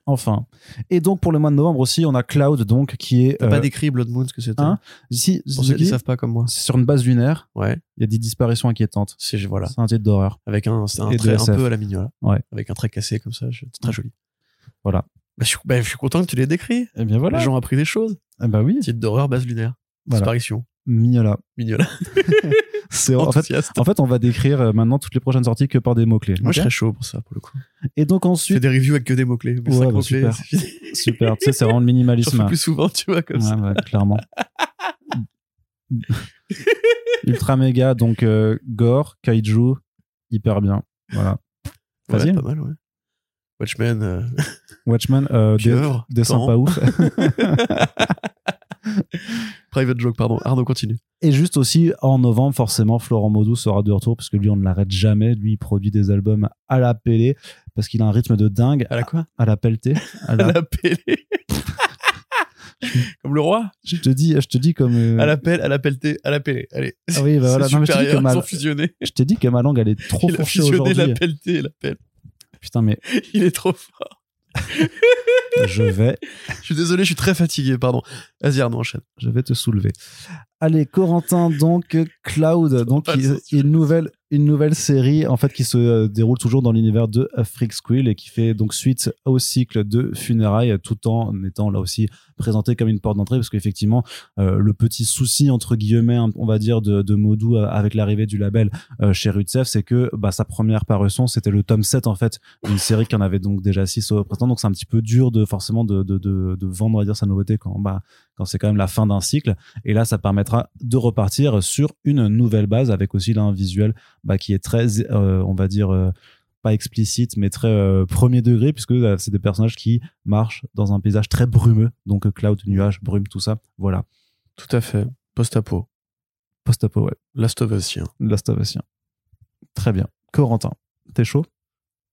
A: Enfin. Et donc pour le mois de novembre aussi, on a Cloud donc qui est
B: T'as
A: euh,
B: pas décrit Blood Moon, ce que c'était.
A: hein? Si,
B: Pour ceux qui savent pas comme moi.
A: c'est sur une base lunaire,
B: Ouais.
A: il y a des disparitions inquiétantes.
B: C'est, voilà.
A: C'est un titre d'horreur.
B: Avec un, c'est un trait un peu à la mignola.
A: Ouais.
B: Avec un trait cassé comme ça. C'est très joli.
A: Voilà.
B: Bah, je, suis, bah, je suis content que tu l'aies décrit.
A: Et bien voilà.
B: Les gens ont appris des choses.
A: Eh ben oui,
B: Titre d'horreur base lunaire.
A: Voilà.
B: Disparition.
A: Mignola.
B: Mignola.
A: C'est en fait, en fait, on va décrire euh, maintenant toutes les prochaines sorties que par des mots clés.
B: Moi, je serais chaud pour ça, pour le coup.
A: Et donc
B: Je fais
A: ensuite,
B: des reviews avec que des mots-clés.
A: Ouais, bah,
B: mots-clés,
A: super. super, tu sais, c'est vraiment le minimalisme.
B: fais plus souvent, tu vois, comme ça.
A: Ouais, ouais, clairement. Ultra méga, donc euh, gore, kaiju, hyper bien. Voilà. Facile.
B: pas mal, ouais. Watchmen, euh,
A: Watchmen, euh,
B: temps.
A: sympas ouf.
B: Private joke, pardon. Arnaud, continue.
A: Et juste aussi, en novembre, forcément, Florent Maudou sera de retour parce que lui, on ne l'arrête jamais. Lui, il produit des albums à la pélé parce qu'il a un rythme de dingue.
B: À la quoi?
A: À la pelletée. À
B: À
A: la-
B: pellée. comme le roi?
A: Je te dis, je te dis comme. euh,
B: À la pelle, à la pelletée, à la pellée. Allez.
A: Ah oui, bah voilà. Non, mais je dis
B: supérieur,
A: que ma-. Je t'ai dit que ma langue, elle est trop
B: Il
A: fourchée aujourd'hui.
B: la pelletée et la pelle.
A: Putain, mais
B: Il est trop fort.
A: je vais,
B: Je suis désolé, je suis très fatigué, pardon. Vas-y, Arnaud, enchaîne.
A: je vais te soulever. Allez, Corentin, donc Cloud, donc une nouvelle une nouvelle série en fait qui se euh, déroule toujours dans l'univers de Freak Squill et qui fait donc suite au cycle de funérailles tout en étant là aussi présenté comme une porte d'entrée parce qu'effectivement euh, le petit souci entre guillemets on va dire de, de Modou euh, avec l'arrivée du label chez Rutsev c'est que bah, sa première parution c'était le tome 7 en fait d'une série qui en avait donc déjà 6 au printemps donc c'est un petit peu dur de forcément de, de, de, de vendre on va dire sa nouveauté quand bah quand c'est quand même la fin d'un cycle et là ça permettra de repartir sur une nouvelle base avec aussi là un visuel bah, qui est très, euh, on va dire, euh, pas explicite, mais très euh, premier degré, puisque c'est des personnages qui marchent dans un paysage très brumeux, donc cloud, nuage, brume, tout ça. Voilà.
B: Tout à fait. Post-apo.
A: Post-apo, ouais.
B: Last of Us.
A: Last of Us. Très bien. Corentin, t'es chaud?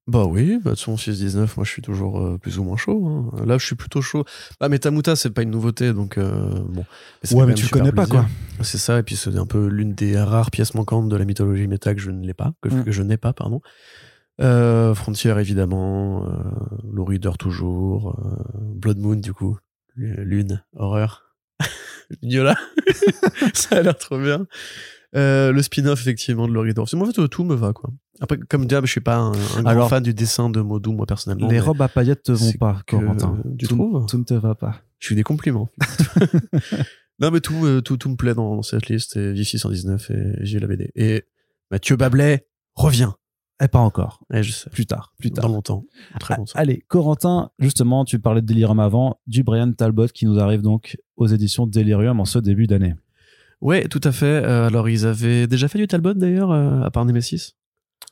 B: Bah oui, bah de son 6-19, moi je suis toujours euh, plus ou moins chaud. Hein. Là, je suis plutôt chaud. Bah, mais Tamuta, c'est pas une nouveauté, donc euh, bon.
A: ouais, mais tu connais pas, quoi.
B: C'est ça, et puis c'est un peu l'une des rares pièces manquantes de la mythologie méta que je ne l'ai pas, que, mm. je n'ai pas, pardon. Euh, Frontier, évidemment. Euh, Low Reader, toujours. Euh, Blood Moon, du coup. Lune, horreur. Niola. ça a l'air trop bien. Euh, le spin-off, effectivement, de Laurie Dorf. Moi, en fait, tout me va, quoi. Après, comme diable, je suis pas un, grand fan du dessin de Modou, moi, personnellement.
A: Les robes à paillettes te vont pas, Corentin.
B: Tu trouves
A: Tout ne te va pas.
B: Je suis des compliments. non, mais tout, euh, tout, tout me plaît dans, cette liste. Et Vici 119 et j'ai la BD. Et Mathieu Bablet revient.
A: Et eh, pas encore.
B: Et eh, je sais.
A: Plus tard, plus tard.
B: Dans longtemps. Très ah, longtemps.
A: Allez, Corentin, justement, tu parlais de Delirium avant, du Brian Talbot qui nous arrive donc aux éditions Delirium en ce début d'année.
B: Ouais, tout à fait. Euh, alors, ils avaient déjà fait du Talbot d'ailleurs, euh, à part Nemesis?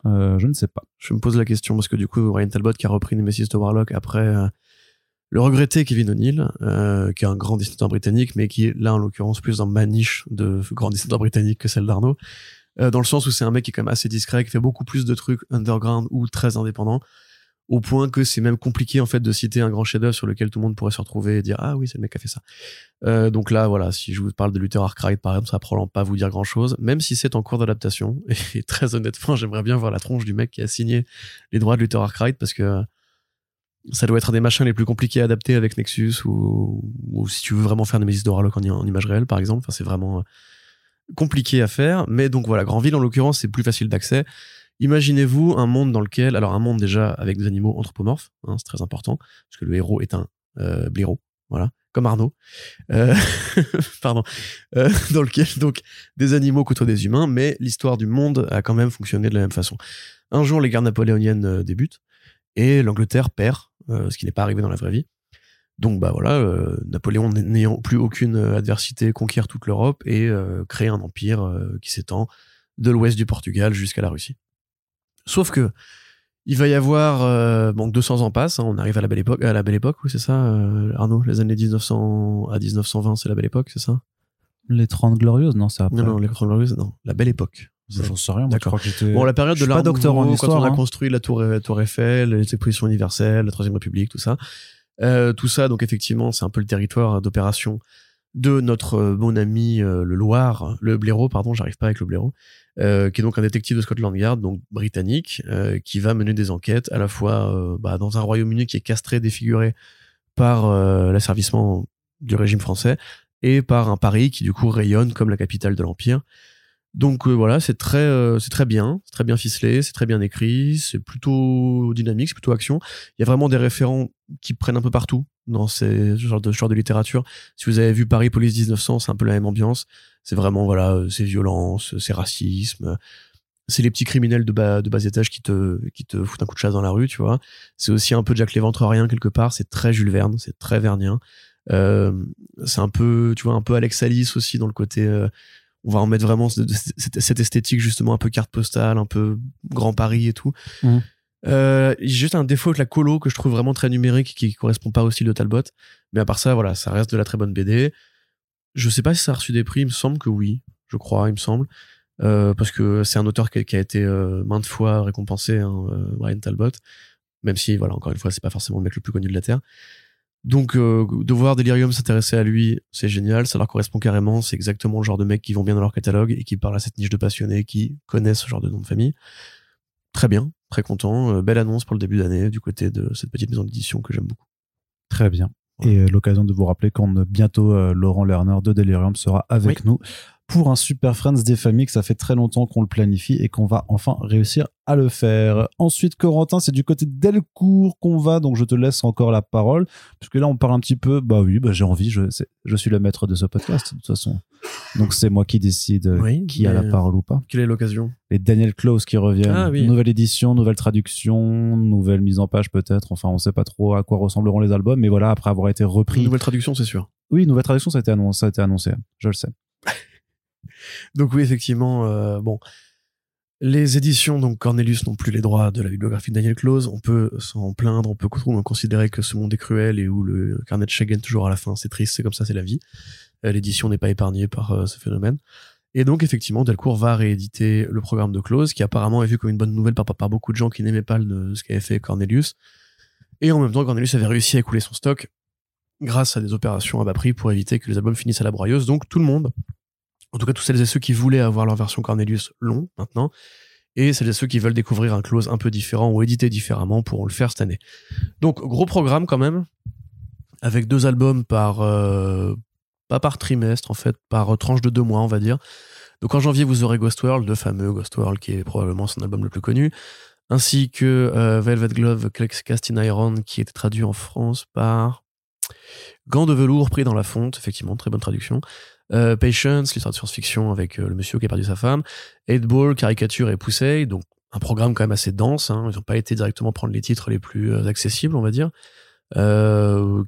A: Euh, Je ne sais pas.
B: Je me pose la question parce que du coup, Ryan Talbot qui a repris Nemesis de Warlock après le regretté Kevin O'Neill, qui est un grand dessinateur britannique, mais qui est là en l'occurrence plus dans ma niche de grand dessinateur britannique que celle d'Arnaud. dans le sens où c'est un mec qui est quand même assez discret, qui fait beaucoup plus de trucs underground ou très indépendants au point que c'est même compliqué en fait de citer un grand chef-d'œuvre sur lequel tout le monde pourrait se retrouver et dire ah oui c'est le mec qui a fait ça. Euh, donc là voilà si je vous parle de Luther Arkwright par exemple ça va probablement pas vous dire grand chose même si c'est en cours d'adaptation. Et très honnêtement j'aimerais bien voir la tronche du mec qui a signé les droits de Luther Arkwright parce que ça doit être un des machins les plus compliqués à adapter avec Nexus ou, si tu veux vraiment faire Nemesis de Warlock en, en image réelle par exemple. Enfin c'est vraiment euh, compliqué à faire. Mais donc voilà Grandville en l'occurrence c'est plus facile d'accès Imaginez-vous un monde dans lequel, alors un monde déjà avec des animaux anthropomorphes, hein, c'est très important, parce que le héros est un euh, blaireau, voilà, comme Arnaud, euh, pardon, euh, dans lequel donc des animaux côtoient des humains, mais l'histoire du monde a quand même fonctionné de la même façon. Un jour, les guerres napoléoniennes débutent et l'Angleterre perd, ce qui n'est pas arrivé dans la vraie vie. Donc bah voilà, Napoléon n'ayant plus aucune adversité conquiert toute l'Europe et crée un empire qui s'étend de l'ouest du Portugal jusqu'à la Russie. Sauf que il va y avoir euh, bon 200 ans passent, hein, on arrive à la belle époque, à la belle époque, oui c'est ça, euh, Arnaud, les années 1900 à 1920, c'est la belle époque, c'est ça?
A: Les 30 glorieuses, non, c'est après.
B: Non, non, les 30 glorieuses, non, la belle époque.
A: J'en sais rien, moi, je crois que j'étais.
B: Bon, la période de l'art
A: docteur en histoire,
B: quand on a
A: hein.
B: construit la tour, tour Eiffel, les expositions universelles, la Troisième République, tout ça. Euh, tout ça, donc effectivement, c'est un peu le territoire d'opération de notre euh, bon ami le Loir, le blaireau, pardon, j'arrive pas avec le blaireau, euh, qui est donc un détective de Scotland Yard, donc britannique, qui va mener des enquêtes à la fois bah, dans un Royaume-Uni qui est castré, défiguré par l'asservissement du régime français, et par un Paris qui du coup rayonne comme la capitale de l'Empire. Donc voilà, c'est très, c'est très bien, c'est très bien ficelé, c'est très bien écrit, c'est plutôt dynamique, c'est plutôt action. Il y a vraiment des référents qui prennent un peu partout dans ces genres de genre de littérature. Si vous avez vu Paris Police 1900, c'est un peu la même ambiance. C'est vraiment voilà, euh, c'est violence, c'est racisme, c'est les petits criminels de bas de bas étage qui te qui te foutent un coup de chasse dans la rue, tu vois. C'est aussi un peu Jack rien quelque part. C'est très Jules Verne, c'est très Vernien. Euh, c'est un peu, tu vois, un peu Alex Alice aussi dans le côté. Euh, on va en mettre vraiment cette, esthétique justement un peu carte postale, un peu Grand Paris et tout. Mmh. Euh, j'ai juste un défaut avec la colo que je trouve vraiment très numérique qui correspond pas au style de Talbot. Mais à part ça, voilà, ça reste de la très bonne BD. Je sais pas si ça a reçu des prix, il me semble que oui, je crois, il me semble. Euh, parce que c'est un auteur qui, a été euh, maintes fois récompensé, hein, euh, Brian Talbot. Même si, voilà, encore une fois, c'est pas forcément le mec le plus connu de la Terre. Donc, euh, de voir Delirium s'intéresser à lui, c'est génial, ça leur correspond carrément, c'est exactement le genre de mecs qui vont bien dans leur catalogue et qui parlent à cette niche de passionnés qui connaissent ce genre de nom de famille. Très bien, très content. Euh, belle annonce pour le début d'année du côté de cette petite maison d'édition que j'aime beaucoup.
A: Très bien. Et euh, l'occasion de vous rappeler qu'on bientôt euh, Laurent Lerner de Delirium sera avec nous pour un Super Friends des familles que ça fait très longtemps qu'on le planifie et qu'on va enfin réussir à le faire. Ensuite, Corentin, c'est du côté de Delcourt qu'on va, donc je te laisse encore la parole, puisque là on parle un petit peu, bah oui, bah j'ai envie, je, je suis le maître de ce podcast de toute façon. Donc c'est moi qui décide
B: Oui,
A: qui a la parole ou pas.
B: Quelle est l'occasion?
A: Les Daniel Close qui reviennent,
B: Ah oui.
A: nouvelle édition, nouvelle traduction, nouvelle mise en page peut-être, enfin on sait pas trop à quoi ressembleront les albums, mais voilà, après avoir été repris.
B: Nouvelle traduction, c'est sûr.
A: Oui, nouvelle traduction, ça a été annoncé, ça a été annoncé je le sais.
B: Donc oui, effectivement, euh, bon, les éditions, donc Cornelius n'ont plus les droits de la bibliographie de Daniel Close. On peut s'en plaindre, on peut considérer que ce monde est cruel et où le carnet de gagne toujours à la fin. C'est triste, c'est comme ça, c'est la vie. Euh, L'édition n'est pas épargnée par euh, ce phénomène. Et donc effectivement, Delcourt va rééditer le programme de Close, qui apparemment est vu comme une bonne nouvelle par, par beaucoup de gens qui n'aimaient pas le- ce qu'avait fait Cornelius. Et en même temps, Cornelius avait réussi à écouler son stock grâce à des opérations à bas prix pour éviter que les albums finissent à la broyeuse. Donc tout le monde, en tout cas tous celles et ceux qui voulaient avoir leur version Cornelius l'ont maintenant. Et celles et ceux qui veulent découvrir un close un peu différent ou édité différemment pourront le faire cette année. Donc gros programme quand même, avec deux albums par euh, pas par trimestre en fait, par tranche de deux mois on va dire. Donc en janvier vous aurez Ghost World, le fameux Ghost World qui est probablement son album le plus connu, ainsi que euh, Velvet Glove Cast in Iron qui était traduit en France par Gants de velours pris dans la fonte, effectivement très bonne traduction. Euh, Patience, l'histoire de science-fiction avec euh, le monsieur qui a perdu sa femme. 8 Ball, Caricature et Poussey, donc un programme quand même assez dense. Hein. Ils n'ont pas été directement prendre les titres les plus euh, accessibles, on va dire,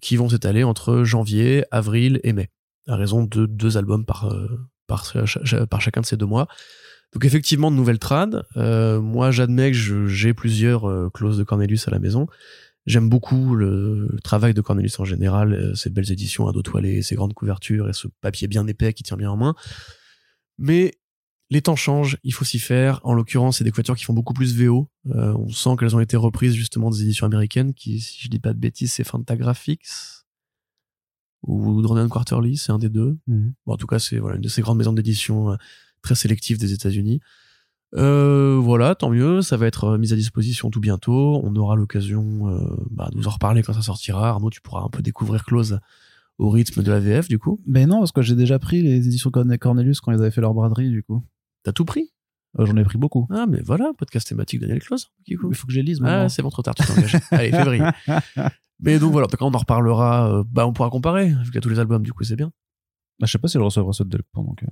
B: qui vont s'étaler entre janvier, avril et mai, à raison de deux albums par, par, ch- par chacun de ces deux mois. Donc effectivement, de nouvelles trad. Euh, moi, j'admets que j'ai plusieurs clauses de Cornelius à la maison. J'aime beaucoup le, le travail de Cornelius en général, euh, ses belles éditions à dos toilé, ses grandes couvertures et ce papier bien épais qui tient bien en main. Mais les temps changent, il faut s'y faire. En l'occurrence, c'est des couvertures qui font beaucoup plus VO. Euh, on sent qu'elles ont été reprises justement des éditions américaines, qui, si je dis pas de bêtises, c'est Fantagraphics ou Drone Quarterly, c'est un des deux. Bon, en tout cas, c'est voilà, une de ces grandes maisons d'édition euh, très sélectives des États-Unis. Euh, voilà, tant mieux, ça va être euh, mis à disposition tout bientôt. On aura l'occasion euh, bah, de vous en reparler quand ça sortira. Arnaud, tu pourras un peu découvrir Close au rythme de la VF, du coup.
A: Mais non, parce que j'ai déjà pris les éditions Corne- Cornelius quand ils avaient fait leur braderie, du coup.
B: T'as tout pris?
A: Euh, J'en ai pris beaucoup.
B: Ah, mais voilà, podcast thématique Daniel Close, coup.
A: Il faut que je les lise
B: Ah, c'est bon, trop tard, tu t'es engagé. Allez, février. Mais donc voilà, cas, on en reparlera. bah, on pourra comparer, vu qu'il y a tous les albums, du coup, c'est bien.
A: Bah, je sais pas si je recevrai ceux de Delcourt, donc.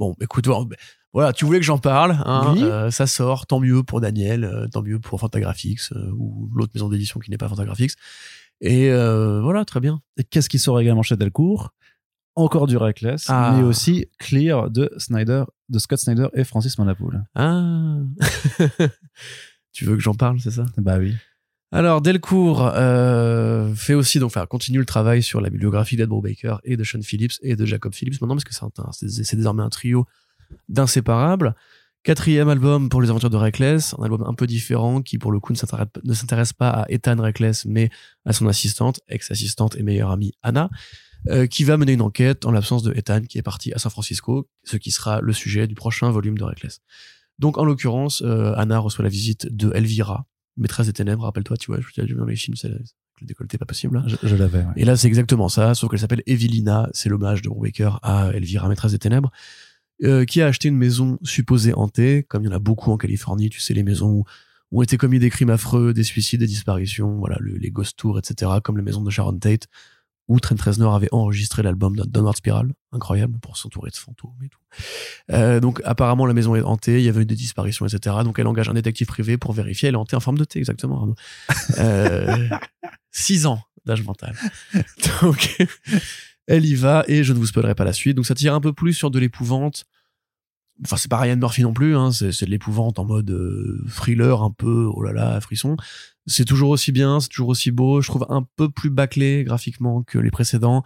B: Bon, écoute, voilà, voilà, tu voulais que j'en parle, hein,
A: Oui.
B: euh, ça sort, tant mieux pour Daniel, euh, tant mieux pour Fantagraphics euh, ou l'autre maison d'édition qui n'est pas Fantagraphics. Et voilà, très bien.
A: Et qu'est-ce qui sort également chez Delcourt? Encore du Reckless,
B: Ah.
A: mais aussi Clear de Snyder, de Scott Snyder et Francis Manapoul.
B: Ah, tu veux que j'en parle, c'est ça?
A: Bah oui.
B: Alors, Delcourt euh, fait aussi, donc, enfin, continue le travail sur la bibliographie d'Ed Brubaker et de Sean Phillips et de Jacob Phillips maintenant, parce que c'est désormais un trio d'inséparables. Quatrième album pour les aventures de Reckless, un album un peu différent qui, pour le coup, ne s'intéresse- ne s'intéresse pas à Ethan Reckless, mais à son assistante, ex-assistante et meilleure amie Anna, euh, qui va mener une enquête en l'absence de Ethan, qui est parti à San Francisco, ce qui sera le sujet du prochain volume de Reckless. Donc, en l'occurrence, euh, Anna reçoit la visite de Elvira, maîtresse des ténèbres, rappelle-toi, tu vois, je dans les films, c'est le décolleté pas possible. hein.
A: Je, je l'avais. ouais.
B: Et là, c'est exactement ça, sauf qu'elle s'appelle Evelina, c'est l'hommage de Brubaker à Elvira, maîtresse des ténèbres, euh, qui a acheté une maison supposée hantée, comme il y en a beaucoup en Californie, tu sais, les maisons où ont été commis des crimes affreux, des suicides, des disparitions, voilà, le- les ghost tours, etc., comme les maisons de Sharon Tate, où Trent Reznor avait enregistré l'album Downward Spiral, incroyable, pour s'entourer de fantômes et tout. Euh, donc, apparemment, la maison est hantée, il y avait eu des disparitions, etc., donc elle engage un détective privé pour vérifier, elle est hantée en forme de T, exactement. Euh, six ans d'âge mental. Donc, elle y va et je ne vous spoilerai pas la suite. Donc, ça tire un peu plus sur de l'épouvante. Enfin, c'est pas Ryan Murphy non plus, hein. c'est, de l'épouvante en mode euh, thriller, un peu, oh là là, frisson. C'est toujours aussi bien, c'est toujours aussi beau. Je trouve un peu plus bâclé graphiquement que les précédents.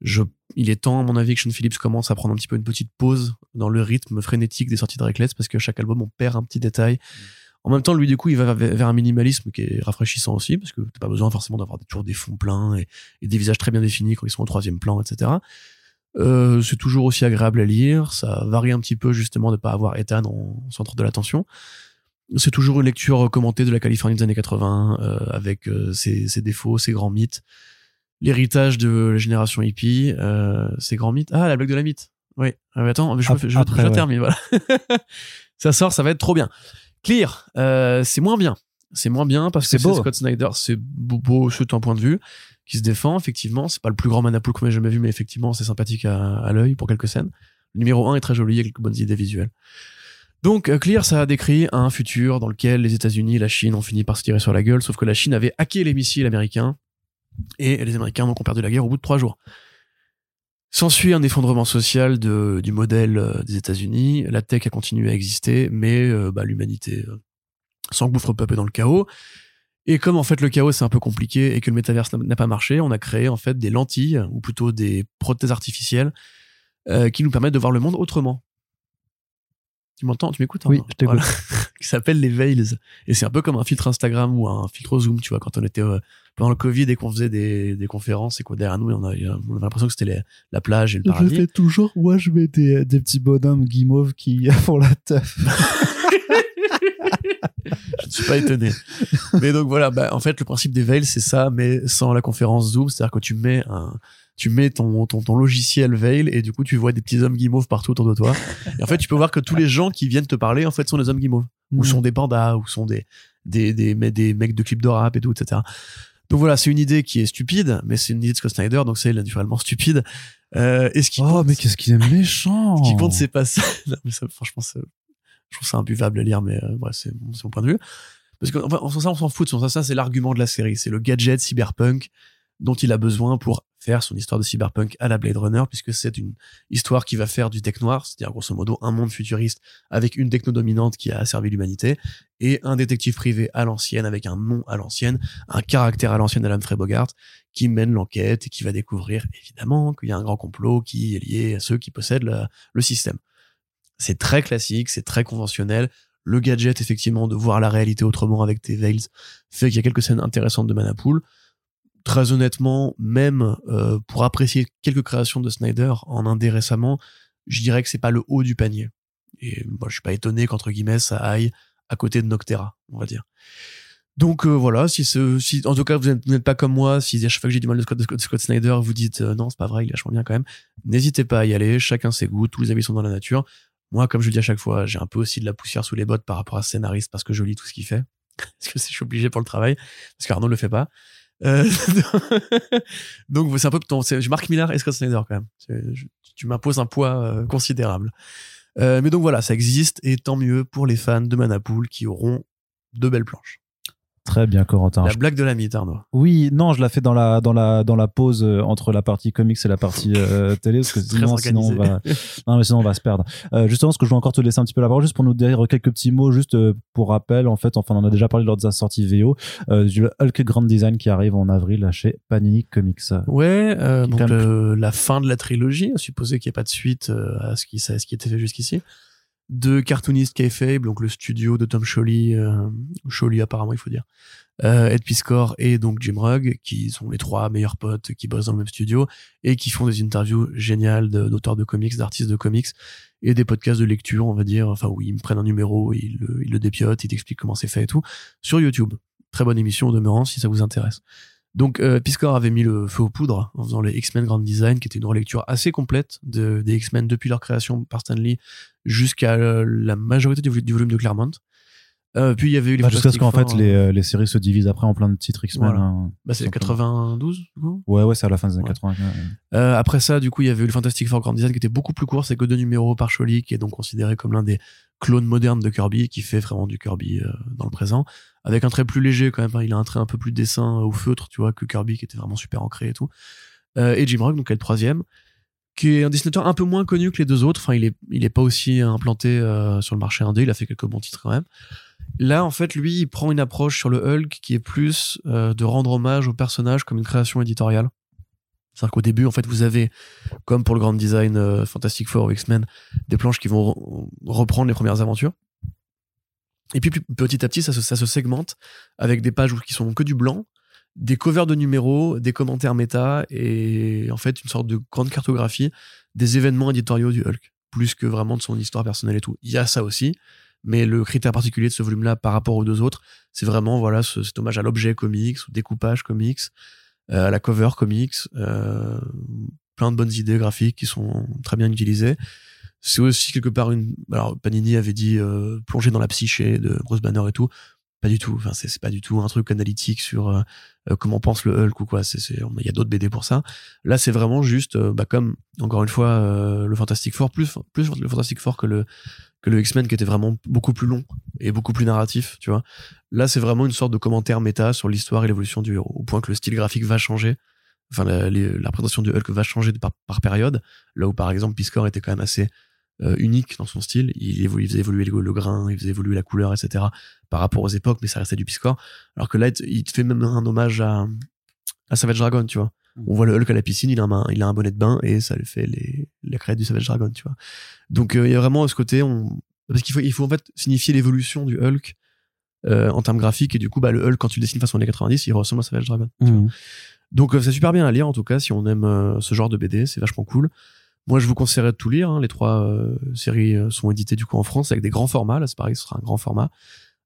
B: Je, il est temps, à mon avis, que Sean Phillips commence à prendre un petit peu une petite pause dans le rythme frénétique des sorties de Reckless parce que chaque album, on perd un petit détail. En même temps, lui, du coup, il va vers vers un minimalisme qui est rafraîchissant aussi, parce que t'as pas besoin forcément d'avoir toujours des fonds pleins et, et des visages très bien définis quand ils sont au troisième plan, etc. Euh, c'est toujours aussi agréable à lire. Ça varie un petit peu justement de pas avoir Ethan en centre de l'attention. C'est toujours une lecture commentée de la Californie des années 80 euh, avec euh, ses, ses défauts, ses grands mythes, l'héritage de la génération hippie, euh, ses grands mythes. Ah, la blague de la mythe. Oui. Ah, mais attends, je,
A: Ap-
B: je- je
A: après, ouais.
B: termine. Voilà. ça sort, ça va être trop bien. Clear, euh, c'est moins bien. C'est moins bien parce que
A: C'est.
B: Scott Snyder. C'est beau c'est un point de vue qui se défend. Effectivement, c'est pas le plus grand manapool qu'on ait jamais vu, mais effectivement, c'est sympathique à, l'œil pour quelques scènes. Le numéro 1 est très joli, avec quelques bonnes idées visuelles. Donc, euh, Clear, ça a décrit un futur dans lequel les États-Unis et la Chine ont fini par se tirer sur la gueule, sauf que la Chine avait hacké les missiles américains et les Américains donc ont perdu la guerre au bout de trois jours. S'ensuit un effondrement social de, du modèle euh, des États-Unis. La tech a continué à exister, mais euh, bah, l'humanité s'engouffre peu à peu dans le chaos. Et comme en fait le chaos c'est un peu compliqué et que le métaverse n'a- pas marché, on a créé en fait des lentilles ou plutôt des prothèses artificielles euh, qui nous permettent de voir le monde autrement. Tu m'entends? Tu m'écoutes hein?
A: Oui, je t'écoute.
B: Voilà. qui s'appelle les Veils. Et c'est un peu comme un filtre Instagram ou un filtre Zoom, tu vois, quand on était euh, pendant le Covid et qu'on faisait des, des conférences et quoi derrière nous, on, a- on avait l'impression que c'était la plage et le paradis.
A: toujours, moi je mets des, des petits bonhommes guimauves qui font la teuf.
B: Je ne suis pas étonné. mais donc voilà, bah, en fait, le principe des Veils, c'est ça, mais sans la conférence Zoom. C'est-à-dire que tu mets un, tu mets ton, ton, ton logiciel Veil et du coup, tu vois des petits hommes guimauves partout autour de toi. Et en fait, tu peux voir que tous les gens qui viennent te parler, en fait, sont des hommes guimauves. Ou sont des pandas, ou sont des, des, des, mais des mecs de clips de rap et tout, etc. Donc voilà, c'est une idée qui est stupide, mais c'est une idée de Scott Snyder, donc c'est naturellement stupide. Euh, et ce qui
A: Oh,
B: compte-
A: mais qu'est-ce qu'il est méchant
B: ce qui compte, c'est pas ça. Non, mais ça, franchement, c'est- je trouve ça imbuvable à lire, mais euh, c'est mon, point de vue. Parce qu'en en ça, on s'en fout. Ça, ça c'est l'argument de la série. C'est le gadget cyberpunk dont il a besoin pour faire son histoire de cyberpunk à la Blade Runner, puisque c'est une histoire qui va faire du tech noir, c'est-à-dire grosso modo un monde futuriste avec une techno dominante qui a asservi l'humanité, et un détective privé à l'ancienne, avec un nom à l'ancienne, un caractère à l'ancienne d'Alan Bogart, qui mène l'enquête et qui va découvrir évidemment qu'il y a un grand complot qui est lié à ceux qui possèdent le système. C'est très classique, c'est très conventionnel. Le gadget, effectivement, de voir la réalité autrement avec tes veils, fait qu'il y a quelques scènes intéressantes de Manapool. Très honnêtement, même euh, pour apprécier quelques créations de Snyder en indé récemment, je dirais que c'est pas le haut du panier. Et bon, je suis pas étonné qu'entre guillemets ça aille à côté de Noctera, on va dire. Donc euh, voilà, si, ce, si en tout cas vous n'êtes pas comme moi, si à chaque fois que j'ai du mal de Scott Snyder, vous dites euh, non c'est pas vrai, il est vachement bien quand même, n'hésitez pas à y aller, chacun ses goûts, tous les avis sont dans la nature. Moi, comme je le dis à chaque fois, j'ai un peu aussi de la poussière sous les bottes par rapport à ce scénariste parce que je lis tout ce qu'il fait. Parce que je suis obligé pour le travail, parce qu'Arnaud le fait pas. Euh, donc c'est un peu ton, c'est Marc Millar et Scott Snyder quand même. Tu m'imposes un poids euh, considérable. Euh, mais donc voilà, ça existe et tant mieux pour les fans de Manapool qui auront de belles planches.
A: Très bien, Corentin.
B: La blague de la mythe, Arnaud.
A: Oui, non, je la fais dans la dans la dans la pause euh, entre la partie comics et la partie euh, télé parce que sinon, sinon on va non mais sinon on va se perdre. Euh, justement, ce que je veux encore te laisser un petit peu la parole juste pour nous dire quelques petits mots juste pour rappel en fait, enfin on en a déjà parlé lors de sa sortie VO euh, du Hulk Grand Design qui arrive en avril chez Panini Comics.
B: Ouais, donc
A: même-
B: la fin de la trilogie, à supposer qu'il n'y ait pas de suite à ce qui, à ce qui était fait jusqu'ici. De cartooniste Kayfabe, donc le studio de Tom Sholey, euh, apparemment il faut dire, euh, Ed Piscor et donc Jim Rugg, qui sont les trois meilleurs potes qui bossent dans le même studio et qui font des interviews géniales de- d'auteurs de, comics, d'artistes de comics et des podcasts de lecture, on va dire, enfin où ils me prennent un numéro, ils le, ils le dépiotent, ils t'expliquent comment c'est fait et tout, sur YouTube. Très bonne émission au demeurant si ça vous intéresse. Donc, euh, Piscor avait mis le feu aux poudres en faisant les X-Men Grand Design, qui était une relecture assez complète de, des X-Men depuis leur création par Stan Lee jusqu'à euh, la majorité du, vol- du volume de Claremont. Euh, puis il y avait eu les
A: Bah, Jusqu'à ce qu'en fait les, les séries se divisent après en plein de titres X-Men.
B: Voilà.
A: hein,
B: bah, c'est
A: tout simplement.
B: 92, du coup.
A: Ouais, ouais, c'est à la fin des années
B: Ouais.
A: 80. ouais.
B: Euh, après ça, du coup, il y avait eu le Fantastic Four Grand Design qui était beaucoup plus court, c'est que deux numéros par Sholey, qui est donc considéré comme l'un des clones modernes de Kirby, qui fait vraiment du Kirby euh, dans le présent, avec un trait plus léger quand même. hein. Il a un trait un peu plus dessin au feutre, tu vois, que Kirby, qui était vraiment super ancré et tout. Euh, et Jim Rock, donc est le troisième, qui est un dessinateur un peu moins connu que les deux autres. Enfin, il est, pas aussi implanté euh, sur le marché indé. Il a fait quelques bons titres quand même. Là, en fait, lui, il prend une approche sur le Hulk qui est plus euh, de rendre hommage au personnage comme une création éditoriale. C'est-à-dire qu'au début, en fait, vous avez, comme pour le grand design euh, Fantastic Four ou X-Men, des planches qui vont re- reprendre les premières aventures. Et puis, petit à petit, ça se, segmente avec des pages qui sont que du blanc, des covers de numéros, des commentaires méta et en fait une sorte de grande cartographie des événements éditoriaux du Hulk, plus que vraiment de son histoire personnelle et tout. Il y a ça aussi, mais le critère particulier de ce volume-là par rapport aux deux autres, c'est vraiment voilà ce- cet hommage à l'objet comics, au découpage comics, à la cover comics, euh, plein de bonnes idées graphiques qui sont très bien utilisées. C'est aussi quelque part une. Alors Panini avait dit euh, plonger dans la psyché de Bruce Banner et tout. Pas du tout. Enfin, c'est pas du tout un truc analytique sur euh, euh, comment pense le Hulk ou quoi. C'est, il y a d'autres BD pour ça. Là, c'est vraiment juste, bah, comme encore une fois le Fantastic Four, plus plus le Fantastic Four que le que le X-Men qui était vraiment beaucoup plus long et beaucoup plus narratif, tu vois. Là, c'est vraiment une sorte de commentaire méta sur l'histoire et l'évolution du héros, au point que le style graphique va changer. Enfin, la, présentation du Hulk va changer par, période. Là où, par exemple, Piscor était quand même assez euh, unique dans son style. Il, faisait évoluer le, grain, il faisait évoluer la couleur, etc. par rapport aux époques, mais ça restait du Piscor. Alors que là, il te fait même un hommage à, à Savage Dragon, tu vois. Mm. On voit le Hulk à la piscine, il a un, il a un bonnet de bain et ça lui fait les, la crête du Savage Dragon, tu vois. Donc euh, il y a vraiment ce côté, on... parce qu'il faut, il faut en fait signifier l'évolution du Hulk euh, en termes graphiques et du coup, bah, le Hulk quand tu le dessines façon années 90, il ressemble à Savage Dragon. Mm. Donc c'est super bien à lire en tout cas si on aime ce genre de BD, c'est vachement cool. Moi, je vous conseillerais de tout lire. Hein. Les trois euh, séries euh, sont éditées du coup en France avec des grands formats. Là, c'est pareil, ce sera un grand format.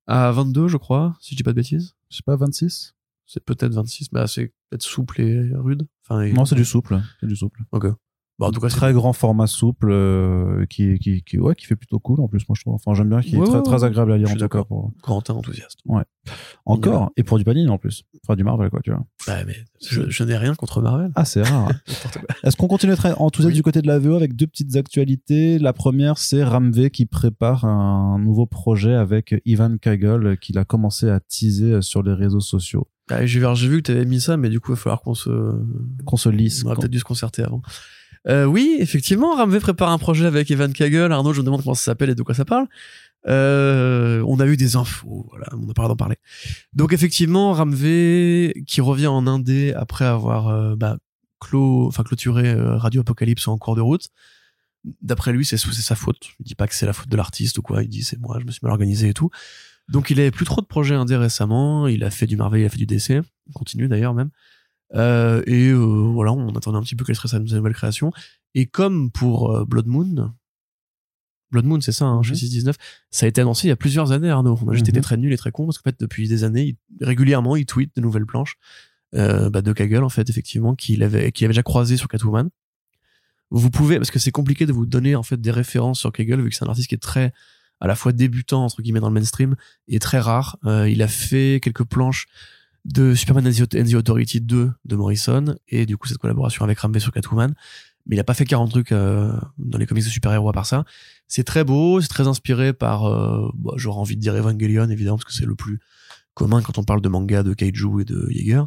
B: À 22, je crois, si je dis pas de bêtises.
A: Je sais pas, 26
B: C'est peut-être 26. Bah, c'est peut-être souple et rude. Enfin,
A: Non, c'est du souple. C'est du souple.
B: Ok.
A: Bon, en tout cas, très grand format souple euh, qui, qui, qui, ouais, qui fait plutôt cool en plus, moi je trouve. Enfin, j'aime bien, qui est très, très agréable à lire en tout cas. Pour...
B: Quentin enthousiaste.
A: Ouais. Encore, et pour du Panini en plus. Enfin, du Marvel, quoi, tu vois.
B: Bah, mais je, je n'ai rien contre Marvel.
A: Ah, c'est rare. Est-ce qu'on continue très enthousiaste du côté de la VO avec deux petites actualités? La première, c'est Ramvé qui prépare un nouveau projet avec Ivan Kagel qu'il a commencé à teaser sur les réseaux sociaux.
B: Ah, j'ai vu que tu avais mis ça, mais du coup, il va falloir qu'on se.
A: Qu'on se lisse.
B: On aurait peut-être dû se concerter avant. Euh, oui, effectivement, Ramvé prépare un projet avec Evan Kagel. Arnaud, je me demande comment ça s'appelle et de quoi ça parle. Euh, on a eu des infos, voilà, on n'a pas d'en parler. Donc effectivement, Ramvé qui revient en Indé après avoir euh, bah, clos, enfin clôturé euh, Radio Apocalypse en cours de route. D'après lui, c'est sa faute. Il dit pas que c'est la faute de l'artiste ou quoi. Il dit c'est moi, je me suis mal organisé et tout. Donc il avait plus trop de projets indés récemment. Il a fait du Marvel, il a fait du DC. Il continue d'ailleurs même. Euh, et euh, voilà, on attendait un petit peu quelle serait sa nouvelle création. Et comme pour euh, Blood Moon, Blood Moon, c'est ça, hein, chez 619, ça a été annoncé il y a plusieurs années, Arnaud. On a juste été très nul et très con parce qu'en fait, depuis des années, régulièrement, il tweet de nouvelles planches bah, de Kagel, en fait, effectivement, qu'il avait, qu'il avait déjà croisé sur Catwoman. Vous pouvez, parce que c'est compliqué de vous donner en fait des références sur Kagel, vu que c'est un artiste qui est très à la fois débutant entre guillemets dans le mainstream et très rare. Euh, il a fait quelques planches de Superman and the Authority 2 de Morrison et du coup cette collaboration avec Ramvé sur Catwoman mais il a pas fait 40 trucs euh, dans les comics de super-héros à part ça. C'est très beau, c'est très inspiré par, euh, bah, j'aurais envie de dire Evangelion évidemment parce que c'est le plus commun quand on parle de manga de kaiju et de Jaeger.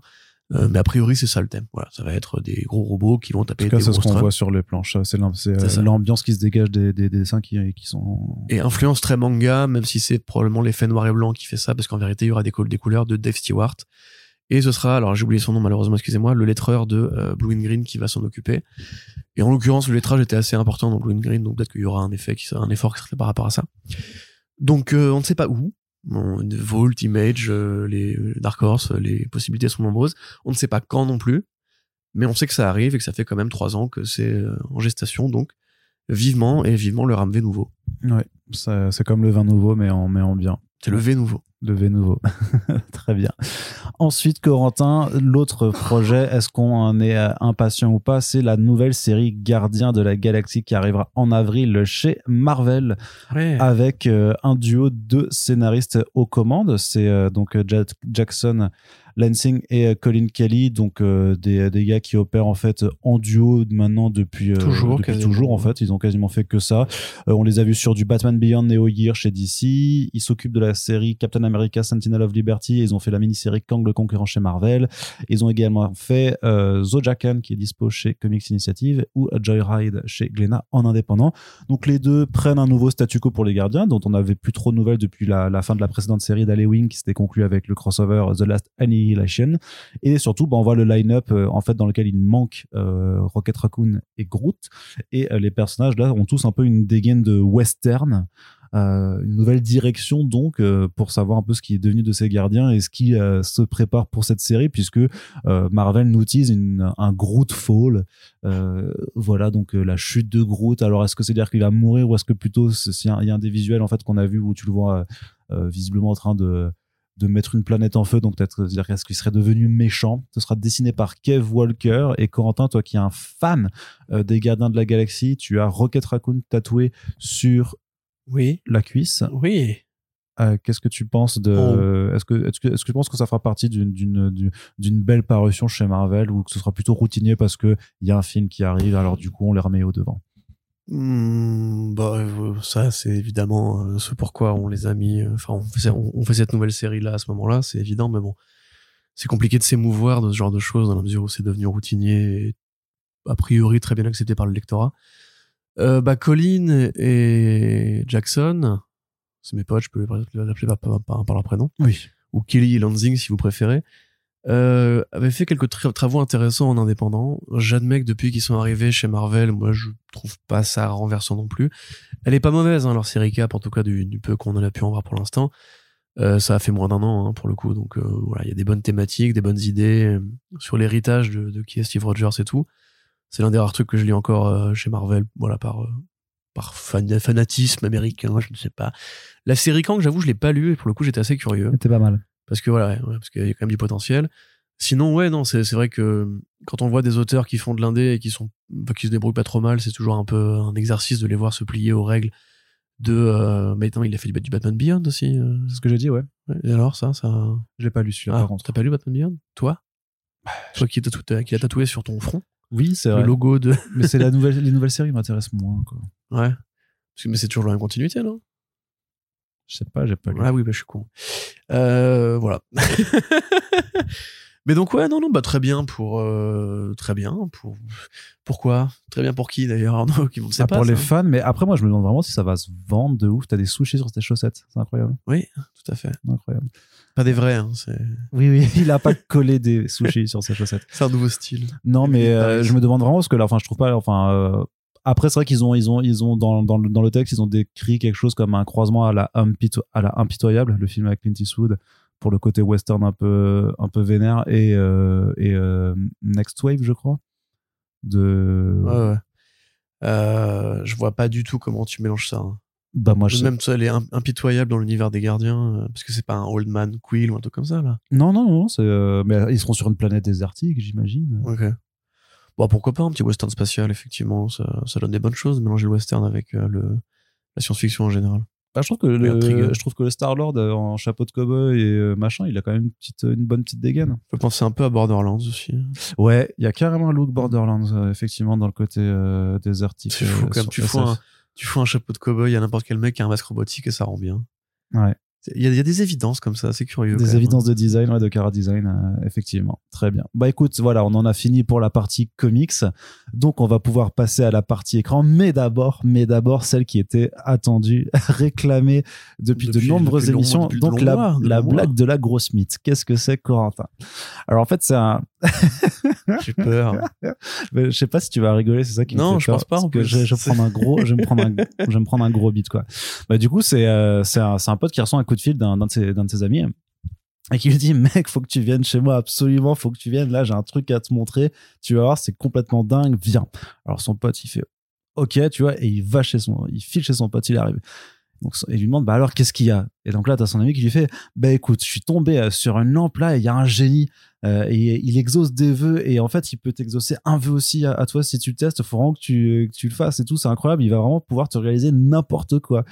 B: Euh, mais a priori, c'est ça le thème. Voilà, ça va être des gros robots qui vont taper en tout cas,
A: C'est ce qu'on voit sur les planches. C'est euh, l'ambiance qui se dégage des, des, des, dessins qui, qui sont.
B: Et influence très manga, même si c'est probablement l'effet noir et blanc qui fait ça, parce qu'en vérité, il y aura des, des couleurs de Dave Stewart. Et ce sera, alors j'ai oublié son nom malheureusement, excusez-moi, le lettreur de euh, Blue and Green qui va s'en occuper. Et en l'occurrence, le lettrage était assez important dans Blue and Green, donc peut-être qu'il y aura un effet, qui, un effort qui serait par rapport à ça. Donc on ne sait pas où, Vault, Image, euh, les euh, Dark Horse, les possibilités sont nombreuses. On ne sait pas quand non plus, mais on sait que ça arrive et que ça fait quand même trois ans que c'est euh, en gestation, donc vivement et vivement le V nouveau.
A: Ouais, c'est comme le vin nouveau, mais mais en bien.
B: C'est le V nouveau.
A: Le V nouveau. Très bien. Ensuite, Corentin, l'autre projet, est-ce qu'on en est impatient ou pas? C'est la nouvelle série Gardien de la Galaxie qui arrivera en avril chez Marvel avec euh, un duo de scénaristes aux commandes. C'est euh, donc Jack Jackson Lansing et euh, Colin Kelly, donc euh, des, des gars qui opèrent en fait en duo maintenant depuis euh,
B: toujours,
A: depuis toujours en fait. Ils ont quasiment fait que ça. on les a vus sur du Batman Beyond Neo Year chez DC. Ils s'occupent de la série Captain America Sentinel of Liberty. Ils ont fait la mini-série Kang le Conquérant chez Marvel. Ils ont également fait euh, Zojakan qui est dispo chez Comics Initiative ou Joyride chez Glénat en indépendant. Donc les deux prennent un nouveau statu quo pour les gardiens dont on n'avait plus trop de nouvelles depuis la, la fin de la précédente série d'Halloween qui s'était conclue avec le crossover The Last Annie et surtout, bah, on voit le line-up euh, en fait dans lequel il manque euh, Rocket Raccoon et Groot. Et euh, les personnages là ont tous un peu une dégaine de western. une nouvelle direction donc pour savoir un peu ce qui est devenu de ces gardiens et ce qui se prépare pour cette série puisque Marvel nous tease un Groot Fall voilà donc la chute de Groot alors est-ce que c'est dire qu'il va mourir ou est-ce que plutôt il y a un des visuels en fait qu'on a vu où tu le vois visiblement en train de de mettre une planète en feu, donc peut-être dire qu'est-ce qu'il serait devenu méchant. Ce sera dessiné par Kev Walker et Corentin, toi qui es un fan euh, des Gardiens de la Galaxie, tu as Rocket Raccoon tatoué sur
B: Oui.
A: la cuisse.
B: Oui.
A: Euh, Qu'est-ce que tu penses de
B: Oh.
A: Est-ce que est-ce que est-ce que tu penses que ça fera partie d'une d'une d'une- d'une belle parution chez Marvel ou que ce sera plutôt routinier parce que il y a un film qui arrive alors du coup on les remet au devant?
B: Hmm, bah, euh, ça, c'est évidemment euh, ce pourquoi on les a mis. euh, Enfin, on, fait, on, on fait cette nouvelle série-là à ce moment-là, c'est évident, mais bon. C'est compliqué de s'émouvoir de ce genre de choses dans la mesure où c'est devenu routinier et a priori très bien accepté par le lectorat. Euh, bah, Colin et Jackson, c'est mes potes, je peux les appeler par, par, par, par leur prénom
A: Oui.
B: ou Kelly et Lansing si vous préférez, euh, avaient fait quelques tra- travaux intéressants en indépendant. J'admets que depuis qu'ils sont arrivés chez Marvel, moi je trouve pas ça renversant non plus. Elle est pas mauvaise, hein, leur série cap, en tout cas du, peu qu'on en a pu en voir pour l'instant. Euh, ça a fait moins d'un an hein, pour le coup, donc euh, voilà, il y a des bonnes thématiques, des bonnes idées sur l'héritage de, qui est Steve Rogers et tout. C'est l'un des rares trucs que je lis encore chez Marvel, voilà par par fan- fanatisme américain, je ne sais pas. La série Kang, j'avoue, je l'ai pas lu et pour le coup j'étais assez curieux
A: C'était pas mal.
B: Parce que voilà, ouais, parce qu'il y a quand même du potentiel. Sinon, ouais, non, c'est vrai que quand on voit des auteurs qui font de l'indé et qui sont enfin, qui se débrouillent pas trop mal, c'est toujours un peu un exercice de les voir se plier aux règles de. Euh, maintenant, il a fait du, Batman Beyond aussi. euh,
A: C'est ce que j'ai dit ouais.
B: Et alors, ça, ça.
A: J'ai pas lu celui-là
B: Ah,
A: par contre.
B: t'as pas lu Batman Beyond, toi? Toi qui, t'as- qui l'a tatoué sur ton front,
A: Oui, c'est
B: le
A: vrai.
B: logo de.
A: Mais c'est la nouvelle les nouvelles séries m'intéressent moins quoi.
B: Ouais. Parce que, mais c'est toujours la même continuité, non?
A: Je sais pas, j'ai pas lu.
B: Ah oui, bah, je suis con. Euh, voilà. Mais donc ouais, non, non, bah très bien pour euh, très bien pour pourquoi? Très bien pour qui d'ailleurs Arnaud qui ne sait
A: Ah,
B: pas.
A: pour les fans, mais après moi je me demande vraiment si ça va se vendre de ouf. T'as des sushis sur tes chaussettes, c'est incroyable,
B: Oui, tout à fait.
A: incroyable.
B: Pas des vrais, hein,
A: Oui oui, il a pas collé des sushis sur ses chaussettes.
B: c'est un nouveau style.
A: Non, mais euh, je me demande vraiment parce que là, enfin, je trouve pas. Enfin, euh, après, c'est vrai qu'ils ont, ils ont, ils ont dans, dans, le, dans le texte, ils ont décrit quelque chose comme un croisement à la, Impito- à la impitoyable, le film avec Clint Eastwood, pour le côté western un peu, un peu vénère et, euh, et euh, Next Wave, je crois. De.
B: Ouais, ouais. Euh, je vois pas du tout comment tu mélanges ça. hein.
A: Bah moi, je
B: Même ça, elle est im- impitoyable dans l'univers des gardiens, euh, parce que c'est pas un Old Man Quill ou un truc comme ça là.
A: Non, non, non. euh, mais ils seront sur une planète désertique, j'imagine.
B: Ok. Bon, pourquoi pas un petit western spatial, effectivement, ça, ça donne des bonnes choses, mélanger le western avec euh, le, la science-fiction en général.
A: Bah, je trouve que le, je trouve que le Star Lord en chapeau de cowboy et euh, machin, il a quand même une petite, une bonne petite dégaine.
B: On peut penser un peu à Borderlands aussi.
A: Ouais, il y a carrément un look Borderlands, euh, effectivement, dans le côté euh, désertique.
B: C'est fou
A: euh,
B: quand même. Tu fous, un, tu fous un chapeau de cow-boy à n'importe quel mec qui a un masque robotique et ça rend bien.
A: Ouais.
B: Il y, a, il y a des évidences comme ça, c'est curieux.
A: Des
B: même.
A: évidences de design, ouais, de cara design, euh, effectivement. Très bien. Bah écoute, voilà, on en a fini pour la partie comics. Donc on va pouvoir passer à la partie écran. Mais d'abord, mais d'abord, celle qui était attendue, réclamée depuis,
B: Depuis-
A: de nombreuses
B: depuis
A: émissions. Donc la,
B: mois,
A: la blague de la grosse mythe. Qu'est-ce que c'est, Corentin? Alors en fait, c'est un.
B: J'ai peur.
A: Mais je sais pas si tu vas rigoler, c'est ça qui me
B: Non,
A: fait
B: je
A: peur,
B: pense pas, en plus.
A: je, je prendre un gros, je vais me prendre un, je vais me prendre un gros beat quoi. Bah du coup c'est euh, c'est un, pote qui reçoit un coup de fil d'un d'un de ses d'un de ses amis et qui lui dit mec faut que tu viennes chez moi absolument faut que tu viennes là j'ai un truc à te montrer tu vas voir c'est complètement dingue viens. Alors son pote il fait ok tu vois et il va chez son il file chez son pote il arrive. Donc il lui demande bah alors qu'est-ce qu'il y a? Et donc là t'as son ami qui lui fait bah écoute je suis tombé euh, sur une lampe là et il y a un génie. Euh, et il exauce des vœux et en fait il peut t'exaucer un vœu aussi à, toi si tu le testes. Faut vraiment que tu, tu le fasses et tout c'est incroyable. Il va vraiment pouvoir te réaliser n'importe quoi.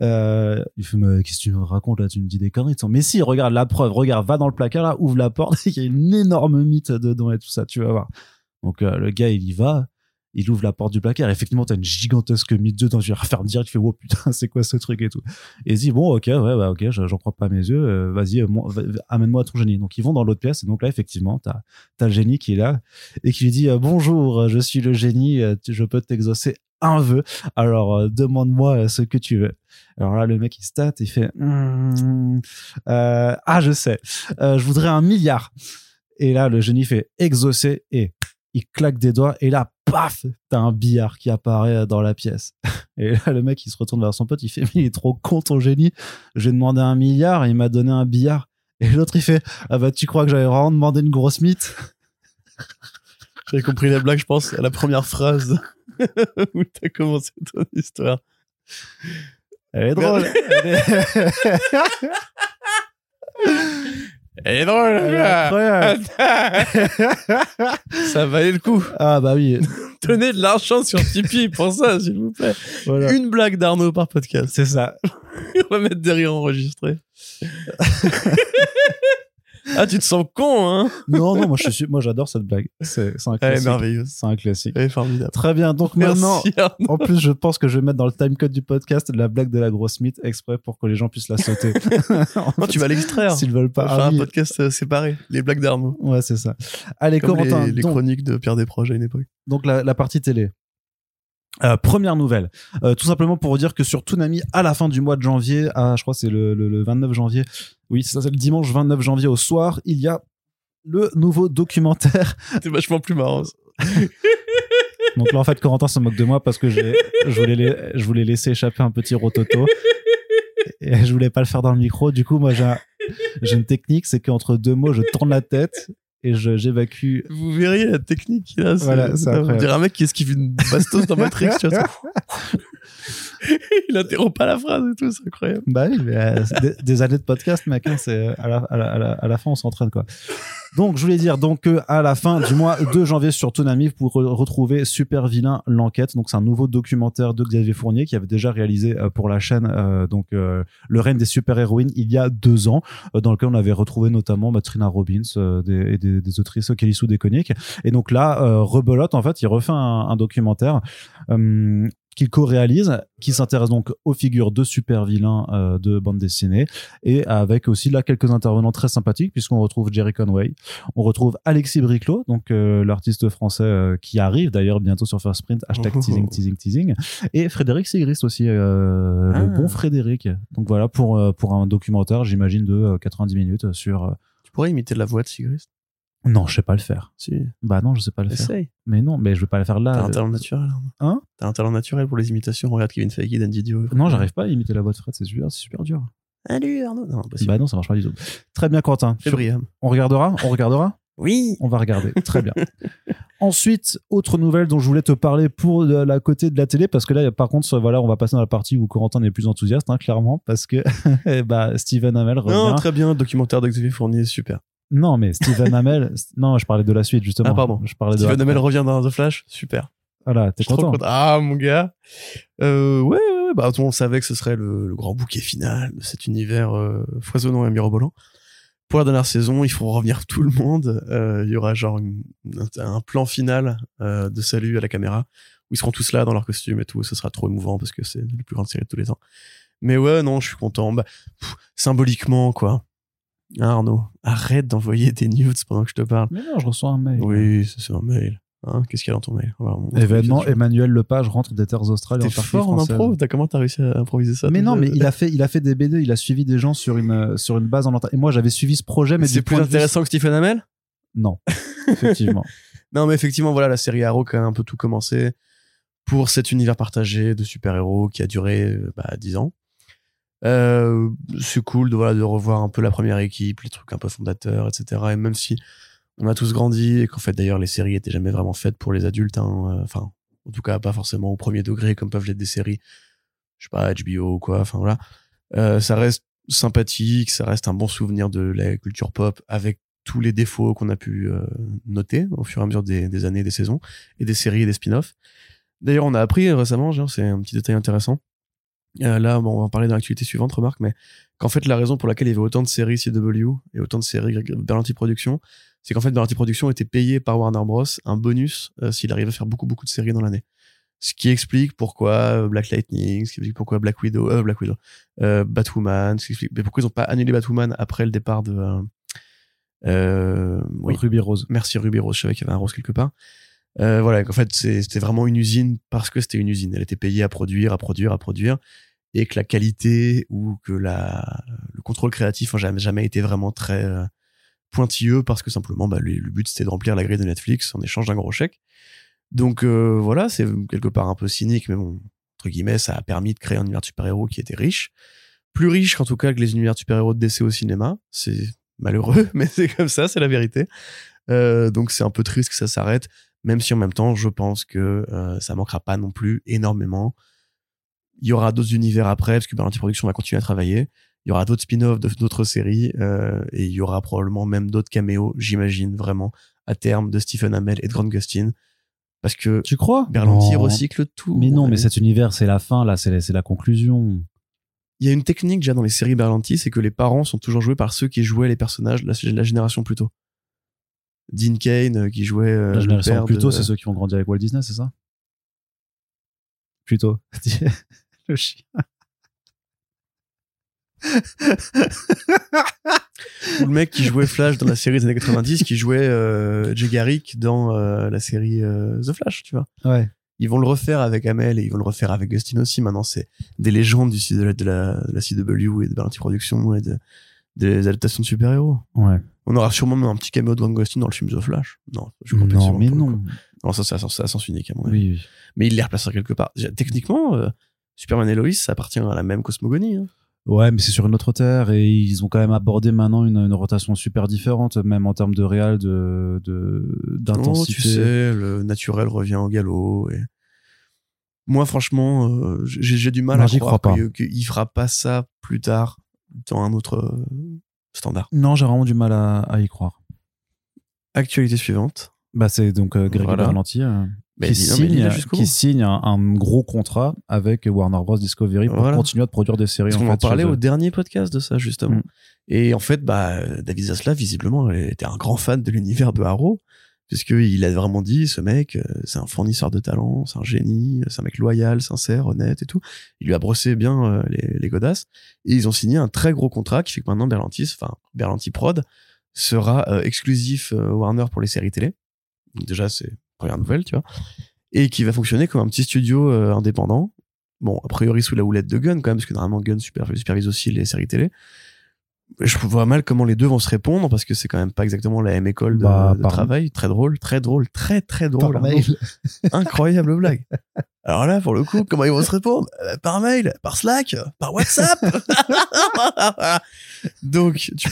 A: Euh, il fait mais qu'est-ce que tu me racontes là? Tu me dis des conneries mais si regarde la preuve. Regarde va dans le placard là ouvre la porte. Il y a une énorme mythe dedans et tout ça tu vas voir. Donc le gars il y va il ouvre la porte du placard. Effectivement t'as une gigantesque mythe dedans. Tu vas refaire direct tu fais oh putain c'est quoi ce truc et tout. Et il dit bon ok ouais bah ok j'en crois pas mes yeux euh, vas-y euh, amène-moi ton génie. Donc ils vont dans l'autre pièce. Et donc là effectivement t'as t'as le génie qui est là et qui lui dit euh, bonjour je suis le génie je peux t'exaucer un vœu. Alors demande-moi ce que tu veux. Alors là le mec il se il fait Hmm, ah je sais je voudrais un milliard. Et là le génie fait exaucer et il claque des doigts et là paf t'as un billard qui apparaît dans la pièce. Et là le mec il se retourne vers son pote il fait mais il est trop con ton génie. J'ai demandé un milliard et il m'a donné un billard. Et l'autre il fait ah bah tu crois que j'avais vraiment demandé une grosse mythe?
B: J'avais compris la blague, je pense, à la première phrase où t'as commencé ton histoire.
A: elle est drôle. Elle est-
B: Elle est drôle,
A: Elle est incroyable.
B: Ça valait le coup.
A: Ah bah oui,
B: Donnez de l'argent sur Tipeee pour ça, s'il vous plaît.
A: voilà.
B: Une blague d'Arnaud par podcast.
A: C'est ça.
B: On va mettre des rires enregistrés. ah, tu te sens con, hein
A: Non, non, moi je suis, moi j'adore cette blague. C'est c'est un
B: Elle est
A: classique.
B: merveilleuse.
A: C'est un classique.
B: Elle est formidable.
A: Très bien. Donc maintenant,
B: Arnaud.
A: en plus, je pense que je vais mettre dans le timecode du podcast la blague de la grosse mythe exprès pour que les gens puissent la sauter.
B: Non, tu vas l'extraire.
A: S'ils veulent pas.
B: faire
A: Ah
B: un
A: oui.
B: podcast euh, séparé. Les blagues d'Arnaud.
A: Ouais, c'est ça. Allez,
B: Comme
A: Corentin.
B: les, les
A: donc,
B: chroniques de Pierre Desproges à une époque.
A: donc la, la partie télé. Euh, première nouvelle, Euh, tout simplement pour vous dire que sur Toonami, à la fin du mois de janvier, à, je crois c'est le, le- le 29 janvier, oui, c'est ça, c'est le dimanche 29 janvier au soir, il y a le nouveau documentaire.
B: C'était vachement plus marrant.
A: Donc là, en fait, Corentin se moque de moi parce que j'ai- je voulais, la- je voulais laisser échapper un petit rototo et je voulais pas le faire dans le micro. Du coup, moi, j'ai un- j'ai une technique, c'est qu'entre deux mots, je tourne la tête et je- j'évacue.
B: Vous verriez la technique qu'il a.
A: Voilà, c'est
B: on dirait un mec qui esquive une bastos dans Matrix. tu vois, ça. Il interrompt pas la phrase et tout, c'est incroyable.
A: Bah oui, mais, euh, des, des années de podcast, mec. hein, c'est à la, à, la, à, la, à la fin, on s'entraîne quoi. Donc, je voulais dire donc à la fin du mois de janvier sur Toonami, vous pourrez retrouver Super Vilain l'enquête. Donc, c'est un nouveau documentaire de Xavier Fournier qui avait déjà réalisé euh, pour la chaîne euh, donc euh, le règne des super héroïnes il y a deux ans, euh, dans lequel on avait retrouvé notamment bah, Trina Robbins euh, des, et des, des autrices Kelly Sue Deconic. Et donc là, euh, rebelote en fait, il refait un, un documentaire. Qu'il co-réalise, qui s'intéresse donc aux figures de super vilains euh, de bande dessinée, et avec aussi là quelques intervenants très sympathiques, puisqu'on retrouve Jerry Conway, on retrouve Alexis Briclot, donc euh, l'artiste français euh, qui arrive d'ailleurs bientôt sur First Print, hashtag
B: Oh.
A: teasing, teasing, teasing, et Frédéric Sigrist aussi, euh,
B: Ah.
A: le bon Frédéric. Donc voilà, pour, euh, pour un documentaire, j'imagine, de euh, 90 minutes sur... euh,
B: Tu pourrais imiter la voix de Sigrist?
A: Non, je sais pas le faire.
B: Si.
A: Bah non, je sais pas le faire.
B: Essaye.
A: Mais non, mais je vais pas le faire là.
B: T'as un talent naturel. Arnaud.
A: Hein?
B: T'as un talent naturel pour les imitations. Regarde Kevin Feige, Dan Didio.
A: Non, j'arrive pas à imiter la voix de Fred, c'est super, c'est super dur.
B: Salut Arnaud. Non, impossible.
A: Bah non, ça marche pas du tout. Très bien, Quentin.
B: Briam.
A: On regardera? On regardera?
B: Oui.
A: On va regarder. Très bien. Ensuite, autre nouvelle dont je voulais te parler pour la côté de la télé, parce que là, par contre, voilà, on va passer dans la partie où Corentin est plus enthousiaste, hein, clairement, parce que bah, Steven Hamel revient.
B: Non, très bien. Documentaire de Xavier Fournier, super.
A: Non, mais Steven Hamel, non, je parlais de la suite justement.
B: Ah, pardon.
A: Je parlais de.
B: Steven Amell revient dans The Flash, super.
A: Voilà, t'es content.
B: content. Ah, mon gars. Euh, ouais, ouais. Bah, on savait que ce serait le, le grand bouquet final de cet univers euh, foisonnant et mirobolant. Pour la dernière saison, il faut revenir tout le monde. Euh, Il y aura genre une- un, plan final euh, de salut à la caméra où ils seront tous là dans leur costume et tout. Ce sera trop émouvant parce que c'est la plus grande série de tous les temps. Mais ouais, non, je suis content. Bah, pff, symboliquement, quoi. Hein, Arnaud, arrête d'envoyer des nudes pendant que je te parle.
A: Mais non, je reçois un mail.
B: Oui, c'est un mail. Hein, Qu'est-ce qu'il y a dans ton mail?
A: Événement. Emmanuel Lepage rentre des terres australes
B: T'es fort en impro? T'as comment t'as réussi à improviser ça
A: Mais non, mais il a fait, il a fait des BD, il a suivi des gens sur une, euh, sur une base en Antarctique. Et moi, j'avais suivi ce projet, mais
B: c'est plus
A: vue-
B: intéressant que Stephen Amell?
A: Non, effectivement.
B: Non, mais effectivement, voilà, la série Arrow qui a un peu tout commencé pour cet univers partagé de super-héros qui a duré euh, bah, 10 ans. Euh, c'est cool de, voilà, de revoir un peu la première équipe, les trucs un peu fondateurs, etc. Et même si on a tous grandi et qu'en fait, d'ailleurs, les séries étaient jamais vraiment faites pour les adultes, hein, euh, enfin, en tout cas, pas forcément au premier degré comme peuvent l'être des séries, je sais pas, HBO ou quoi, enfin voilà. Euh, ça reste sympathique, ça reste un bon souvenir de la culture pop avec tous les défauts qu'on a pu noter au fur et à mesure des, des années, des saisons, et des séries et des spin-offs. D'ailleurs, on a appris récemment, c'est un petit détail intéressant. Euh, là, bon, on va en parler dans l'actualité suivante, remarque, mais qu'en fait, la raison pour laquelle il y avait autant de séries CW et autant de séries Berlanti Productions, c'est qu'en fait, Berlanti Productions était payé par Warner Bros. un bonus euh, s'il arrivait à faire beaucoup, beaucoup de séries dans l'année. Ce qui explique pourquoi euh, Black Lightning, ce qui explique pourquoi Black Widow, euh, Black Widow, Batwoman, ce qui explique mais pourquoi ils ont pas annulé Batwoman après le départ de, oui,
A: Ruby Rose.
B: Merci Ruby Rose, je savais qu'il y avait un rose quelque part. Euh, voilà, en fait, c'était vraiment une usine parce que c'était une usine. Elle était payée à produire, à produire, à produire, et que la qualité ou que le contrôle créatif n'a jamais, été vraiment très euh, pointilleux parce que simplement, bah, le, but c'était de remplir la grille de Netflix en échange d'un gros chèque. Donc euh, voilà, c'est quelque part un peu cynique, mais bon, entre guillemets, ça a permis de créer un univers de super-héros qui était riche. Plus riche qu'en tout cas que les univers de super-héros de DC au cinéma. C'est malheureux, mais c'est comme ça, c'est la vérité. Euh, donc c'est un peu triste que ça s'arrête, même si en même temps, je pense que euh, ça manquera pas non plus énormément. Il y aura d'autres univers après, parce que Berlanti Productions va continuer à travailler. Il y aura d'autres spin-offs de- d'autres séries euh, et il y aura probablement même d'autres caméos, j'imagine vraiment à terme de Stephen Amell et de Grant Gustin parce que
A: Tu crois?
B: Berlanti
A: Non.
B: recycle tout.
A: Mais non, mais cet univers, c'est la fin, là, c'est la, c'est la conclusion.
B: Il y a une technique déjà dans les séries Berlanti, c'est que les parents sont toujours joués par ceux qui jouaient les personnages de la, la génération plus tôt. Dean Kane euh, qui jouait euh,
A: la
B: le
A: génération plutôt,
B: de-
A: c'est ceux qui ont grandi avec Walt Disney, c'est ça? Plutôt. Le chien.
B: ou le mec qui jouait Flash dans la série des années 90, qui jouait euh, Jay Garrick dans euh, la série euh, The Flash, tu vois.
A: Ouais.
B: Ils vont le refaire avec Amel et ils vont le refaire avec Gustin aussi. Maintenant, c'est des légendes du de la, de la, de la CW et de Berlanti Productions et de, des adaptations de super-héros.
A: Ouais.
B: On aura sûrement même un petit caméo de Grant Gustin dans le film The Flash. Non, je
A: Non, mais non.
B: Non, ça, c'est à sens- unique, à mon avis.
A: Oui, oui.
B: Mais il les replacera quelque part. Techniquement, euh, Superman et Lois, ça appartient à la même cosmogonie. hein.
A: Ouais, mais c'est sur une autre terre et ils ont quand même abordé maintenant une, une rotation super différente, même en termes de réal, de de-
B: Oh,
A: d'intensité.
B: tu sais, le naturel revient au galop. Et... Moi, franchement, euh, j'ai du mal
A: Non,
B: à croire qu'il fera pas ça plus tard dans un autre euh, standard.
A: Non, j'ai vraiment du mal à, à y croire.
B: Actualité suivante.
A: Bah, c'est donc euh, Greg
B: Voilà.
A: Berlanti euh,
B: Mais
A: qui,
B: dis- non,
A: signe, qui signe un, un gros contrat avec Warner Bros Discovery pour
B: Voilà.
A: continuer à produire des séries.
B: Parce
A: en
B: qu'on en
A: fait,
B: parlait au dernier podcast de ça, justement.
A: Mm.
B: Et en fait, bah, David Zaslav, visiblement, était un grand fan de l'univers de Arrow. Puisqu'il a vraiment dit, ce mec, euh, c'est un fournisseur de talent, c'est un génie, c'est un mec loyal, sincère, honnête et tout. Il lui a brossé bien euh, les, les godasses. Et ils ont signé un très gros contrat qui fait que maintenant Berlantis, enfin, Berlanti Prod, sera euh, exclusif euh, Warner pour les séries télé. Déjà, c'est première nouvelle, tu vois. Et qui va fonctionner comme un petit studio euh, indépendant. Bon, a priori sous la houlette de Gunn quand même, parce que normalement Gunn super- supervise aussi les séries télé. Je vois mal comment les deux vont se répondre parce que c'est quand même pas exactement la même école de,
A: Bah,
B: de travail. Très drôle, très drôle, très très drôle.
A: Par
B: Arnaud.
A: mail.
B: Incroyable blague. Alors là, pour le coup, comment ils vont se répondre? Euh, Par mail, par Slack, par WhatsApp. Donc, tu,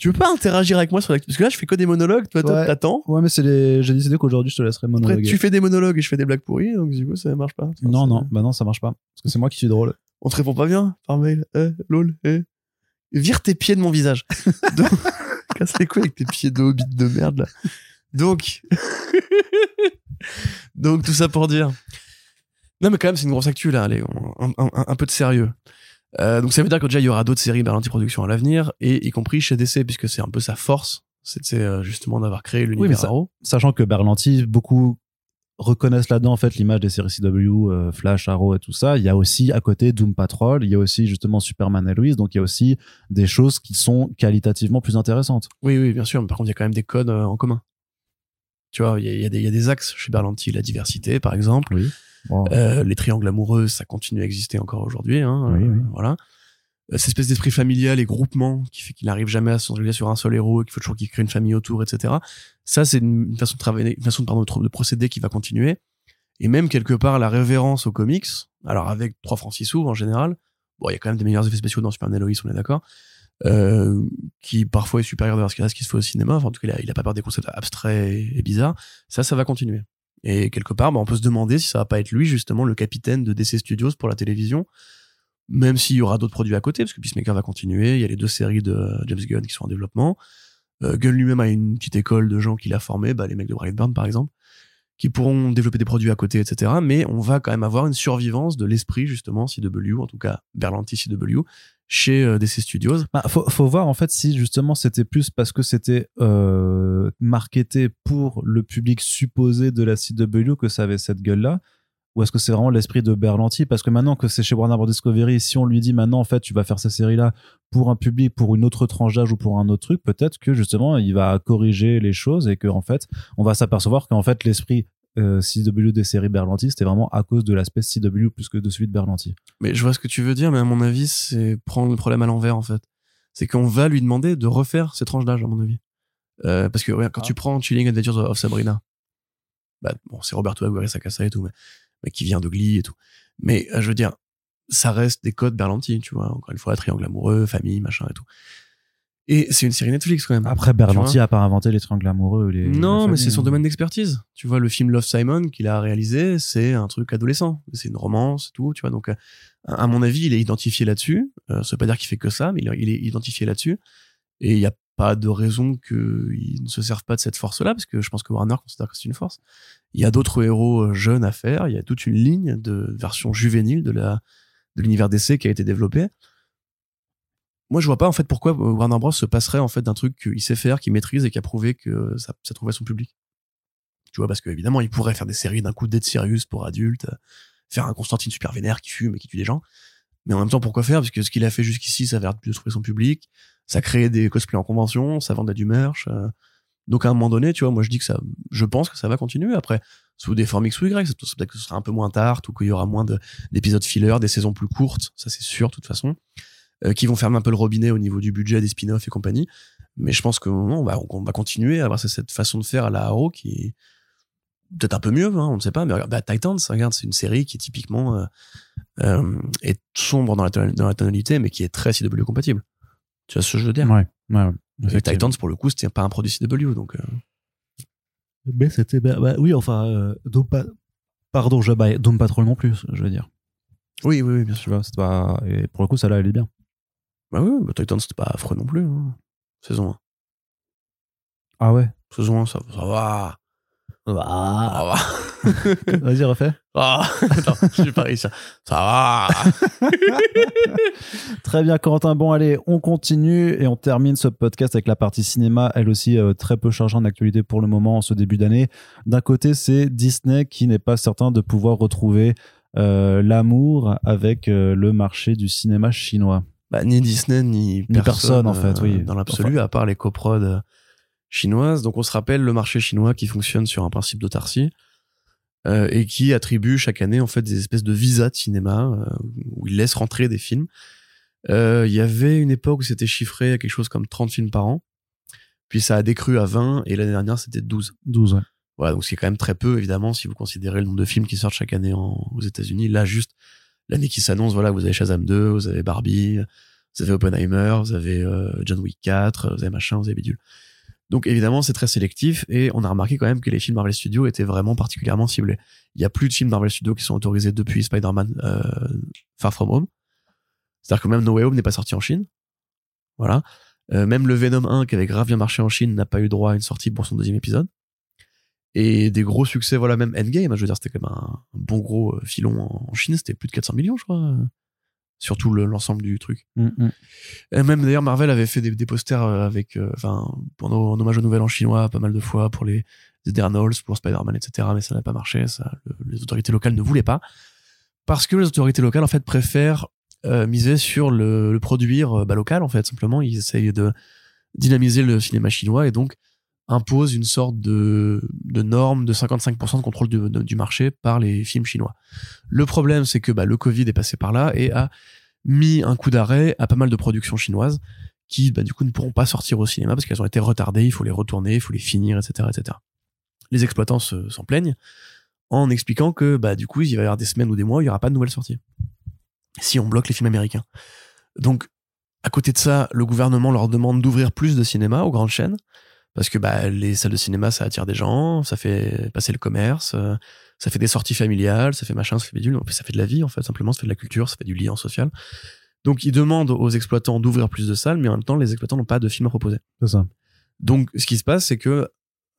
B: tu veux pas interagir avec moi sur la... Parce que là, je fais que des monologues, toi,
A: Ouais.
B: t'attends.
A: Ouais, mais c'est les... j'ai décidé qu'aujourd'hui je te laisserai
B: Après,
A: monologuer.
B: tu fais des monologues et je fais des blagues pourries, donc du coup, ça marche pas.
A: Non, non, bah non, ça marche pas. Parce que c'est moi qui suis drôle.
B: On te répond pas bien par mail. Eh, lol, eh. Vire tes pieds de mon visage. Donc, casse les couilles avec tes pieds de hobbit de merde, là. Donc, donc tout ça pour dire. Non, mais quand même, c'est une grosse actu, là. Allez, on- un, un- un peu de sérieux. Euh, donc ça veut dire que déjà, il y aura d'autres séries Berlanti Productions à l'avenir, et y compris chez DC, puisque c'est un peu sa force. C'était euh, justement d'avoir créé l'univers
A: ça-
B: Arrow.
A: Sachant que Berlanti, beaucoup reconnaissent là-dedans en fait l'image des séries CW, euh, Flash, Arrow et tout ça. Il y a aussi à côté Doom Patrol, il y a aussi justement Superman et Lois, donc il y a aussi des choses qui sont qualitativement plus intéressantes.
B: Oui, oui, bien sûr, mais par contre, il y a quand même des codes euh, en commun. Tu vois, il y a, il y a des- il y a des axes chez Berlanti, la diversité, par exemple.
A: Oui.
B: Euh, les triangles amoureux, ça continue à exister encore aujourd'hui. Hein,
A: Oui,
B: euh,
A: oui.
B: Voilà. Euh, Cette espèce d'esprit familial et groupement qui fait qu'il n'arrive jamais à se concentrer sur un seul héros et qu'il faut toujours qu'il crée une famille autour, etc. Ça, c'est une façon de travailler, une façon pardon, de procéder qui va continuer. Et même quelque part la révérence aux comics. Alors avec 3 francs 6 sous en général. Bon, il y a quand même des meilleurs effets spéciaux dans Superman et Lois, on est d'accord. Euh, qui parfois est supérieur à ce qui à ce qui se fait au cinéma. Enfin, en tout cas, il a, il a pas peur des concepts abstraits et, et bizarres. Ça, ça va continuer. Et quelque part, bah, on peut se demander si ça va pas être lui, justement, le capitaine de DC Studios pour la télévision. Même s'il y aura d'autres produits à côté, parce que Peacemaker va continuer. Il y a les deux séries de James Gunn qui sont en développement. Euh, Gunn lui-même a une petite école de gens qu'il a formés, bah, les mecs de Brightburn, par exemple, qui pourront développer des produits à côté, etc. Mais on va quand même avoir une survivance de l'esprit, justement, CW, en tout cas, Berlanti CW, chez euh, DC Studios.
A: Bah, faut, faut voir en fait si justement c'était plus parce que c'était euh, marketé pour le public supposé de la CW que ça avait cette gueule-là. Ou est-ce que c'est vraiment l'esprit de Berlanti? Parce que maintenant que c'est chez Warner Bros. Discovery, si on lui dit maintenant en fait tu vas faire ces séries-là pour un public, pour une autre tranche d'âge ou pour un autre truc, peut-être que justement il va corriger les choses et que en fait on va s'apercevoir qu'en fait l'esprit euh, CW des séries Berlanti c'était vraiment à cause de l'aspect CW plus que de celui de Berlanti.
B: Mais je vois ce que tu veux dire, mais à mon avis, c'est prendre le problème à l'envers, en fait. C'est qu'on va lui demander de refaire ses tranches d'âge, à mon avis. Euh, parce que, regarde, quand
A: Ah.
B: tu prends Chilling Adventures of Sabrina, bah, bon, c'est Roberto Aguirre Sacasa et tout, mais, mais qui vient de Glee et tout. Mais, euh, je veux dire, ça reste des codes Berlanti, tu vois. Encore une fois, triangle amoureux, famille, machin et tout. Et c'est une série Netflix quand même.
A: Après, Berlanti a pas inventé les triangles amoureux. Les,
B: non,
A: les
B: mais c'est son
A: hein.
B: domaine d'expertise. Tu vois, le film Love Simon qu'il a réalisé, c'est un truc adolescent. C'est une romance, et tout. Tu vois, donc euh, à mon avis, il est identifié là-dessus. Euh, ça veut pas dire qu'il fait que ça, mais il est- identifié là-dessus. Et il n'y a pas de raison qu'il ne se serve pas de cette force-là, parce que je pense que Warner considère que c'est une force. Il y a d'autres héros euh, jeunes à faire. Il y a toute une ligne de version juvénile de la de l'univers DC qui a été développée. Moi, je vois pas en fait pourquoi euh, Warner Bros se passerait en fait d'un truc qu'il sait faire, qu'il maîtrise et qui a prouvé que ça, ça trouvait son public. Tu vois, parce qu'évidemment, il pourrait faire des séries d'un coup Dead Sirius pour adultes, euh, faire un Constantine super vénère qui fume et qui tue des gens. Mais en même temps, pourquoi faire? Parce que ce qu'il a fait jusqu'ici, ça a de trouver son public. Ça crée des cosplays en convention, ça vendait du merch. euh. Donc à un moment donné, tu vois, moi je dis que ça, je pense que ça va continuer. Après, sous des formes X ou Y, peut-être que ce sera un peu moins tard ou qu'il y aura moins de- d'épisodes filler, des saisons plus courtes, ça c'est sûr, de toute façon, qui vont fermer un peu le robinet au niveau du budget des spin-offs et compagnie. Mais je pense que non, on va, on va continuer à avoir cette façon de faire à la Arrow qui est peut-être un peu mieux, hein, on ne sait pas. Mais regarde, bah, Titans, regarde, c'est une série qui typiquement euh, euh, est sombre dans la, ton- dans la tonalité, mais qui est très CW compatible. Tu vois ce que je veux dire?
A: Ouais, ouais, ouais.
B: Et. Titans, pour le coup, c'était pas un produit CW, donc. euh,
A: Mais c'était. bah, bah, oui, enfin. euh, Pardon, je, bah, Doom Patrol non plus, je veux dire.
B: Oui, oui, oui, bien sûr.
A: Pas. Et pour le coup, ça là, elle est bien.
B: Bah oui, bah, Titans, c'était pas affreux non plus. hein. Saison 1.
A: Ah ouais?
B: Saison 1, ça, ça va. Ça va.
A: Vas-y, refais.
B: Ah, attends, je vais pas réussir. Ça va.
A: Très bien, Corentin. Bon, allez, on continue et on termine ce podcast avec la partie cinéma, elle aussi euh, très peu chargée en actualité pour le moment en ce début d'année. D'un côté, c'est Disney qui n'est pas certain de pouvoir retrouver euh, l'amour avec euh, le marché du cinéma chinois.
B: Bah, ni Disney, ni personne,
A: personne, en fait,
B: euh,
A: oui.
B: Dans l'absolu, à part les coprods euh, chinoises. Donc, on se rappelle le marché chinois qui fonctionne sur un principe d'autarcie. euh, et qui attribue chaque année en fait des espèces de visas de cinéma euh, où il laisse rentrer des films. Euh, Il y avait une époque où c'était chiffré à quelque chose comme 30 films par an, puis ça a décru à 20 et l'année dernière c'était 12.
A: 12, ouais.
B: Voilà, donc c'est quand même très peu évidemment si vous considérez le nombre de films qui sortent chaque année en- aux États-Unis. Là juste l'année qui s'annonce, voilà, vous avez Shazam 2, vous avez Barbie, vous avez Oppenheimer, vous avez euh, John Wick 4, vous avez machin, vous avez bidule. Donc évidemment, c'est très sélectif et on a remarqué quand même que les films Marvel Studios étaient vraiment particulièrement ciblés. Il y a plus de films Marvel Studios qui sont autorisés depuis Spider-Man euh, Far From Home. C'est-à-dire que même No Way Home n'est pas sorti en Chine. Voilà. Euh, même le Venom 1 qui avait grave bien marché en Chine n'a pas eu droit à une sortie pour son deuxième épisode. Et des gros succès, voilà, même Endgame, je veux dire, c'était quand même un, bon gros euh, filon en, en Chine, c'était plus de 400 millions, je crois. euh, Sur tout le- l'ensemble du truc.
A: Mm, mm.
B: Et même d'ailleurs, Marvel avait fait des, des posters euh, avec, euh, enfin, pendant en hommage au Nouvel An chinois, pas mal de fois pour les Eternals, pour Spider-Man, etc. Mais ça n'a pas marché. Ça, le- les autorités locales ne voulaient pas parce que les autorités locales en fait préfèrent euh, miser sur le, le produire euh, bah, local en fait. Simplement, ils essayent de dynamiser le cinéma chinois et donc imposent une sorte de, norme de 55% de contrôle du, marché par les films chinois. Le problème, c'est que bah, le Covid est passé par là et a mis un coup d'arrêt à pas mal de productions chinoises qui, bah, du coup, ne pourront pas sortir au cinéma parce qu'elles ont été retardées, il faut les retourner, il faut les finir, etc., etc. Les exploitants se- s'en plaignent en expliquant que, bah, du coup, il va y avoir des semaines ou des mois où il n'y aura pas de nouvelles sorties. Si on bloque les films américains. Donc, à côté de ça, le gouvernement leur demande d'ouvrir plus de cinéma aux grandes chaînes parce que bah, les salles de cinéma, ça attire des gens, ça fait passer le commerce, euh, ça fait des sorties familiales, ça fait machin, ça fait bidule, ça fait de la vie, en fait, simplement, ça fait de la culture, ça fait du lien social. Donc, ils demandent aux exploitants d'ouvrir plus de salles, mais en même temps, les exploitants n'ont pas de films à proposer.
A: C'est ça.
B: Donc, ce qui se passe, c'est que,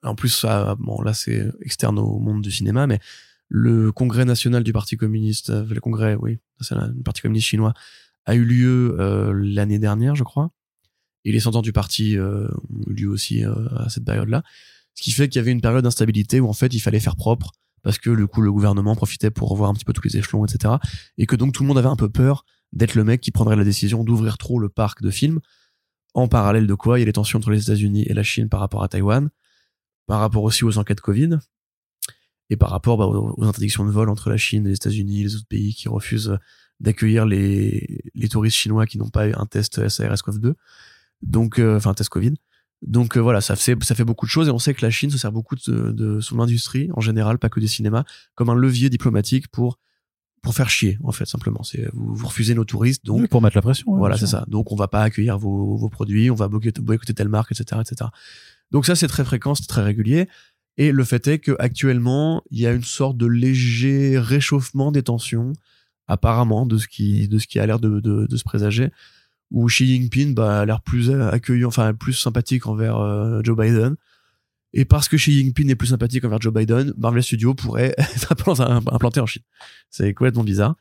B: en plus, ça, bon, là, c'est externe au monde du cinéma, mais le congrès national du Parti communiste, euh, le congrès, oui, c'est le Parti communiste chinois, a eu lieu euh, l'année dernière, je crois. Et les sentants du parti euh, ont eu lieu aussi euh, à cette période-là. Ce qui fait qu'il y avait une période d'instabilité où, en fait, il fallait faire propre parce que, du coup, le gouvernement profitait pour revoir un petit peu tous les échelons, etc. Et que donc, tout le monde avait un peu peur d'être le mec qui prendrait la décision d'ouvrir trop le parc de films en parallèle de quoi il y a les tensions entre les États-Unis et la Chine par rapport à Taïwan, par rapport aussi aux enquêtes Covid, et par rapport bah, aux interdictions de vol entre la Chine et les États-Unis les autres pays qui refusent d'accueillir les, les touristes chinois qui n'ont pas un test SARS-CoV-2, donc euh, enfin test Covid. Donc euh, voilà, ça fait, ça fait beaucoup de choses et on sait que la Chine se sert beaucoup de, de son industrie en général, pas que des cinémas, comme un levier diplomatique pour pour faire chier en fait simplement. C'est vous, vous refusez nos touristes, donc
A: Oui, pour mettre la pression. ouais,
B: voilà,
A: bien
B: c'est ça. Donc, on va pas accueillir vos, vos produits, on va boycotter, boycotter telle marque, etc., etc. Donc ça, c'est très fréquent, c'est très régulier. Et le fait est que actuellement, il y a une sorte de léger réchauffement des tensions, apparemment, de ce qui, de ce qui a l'air de, de, de se présager, où Xi Jinping bah, a l'air plus accueillant, enfin plus sympathique envers euh, Joe Biden. Et parce que Xi Jinping est plus sympathique envers Joe Biden, Marvel Studios pourrait être implanté- en Chine. C'est complètement bizarre.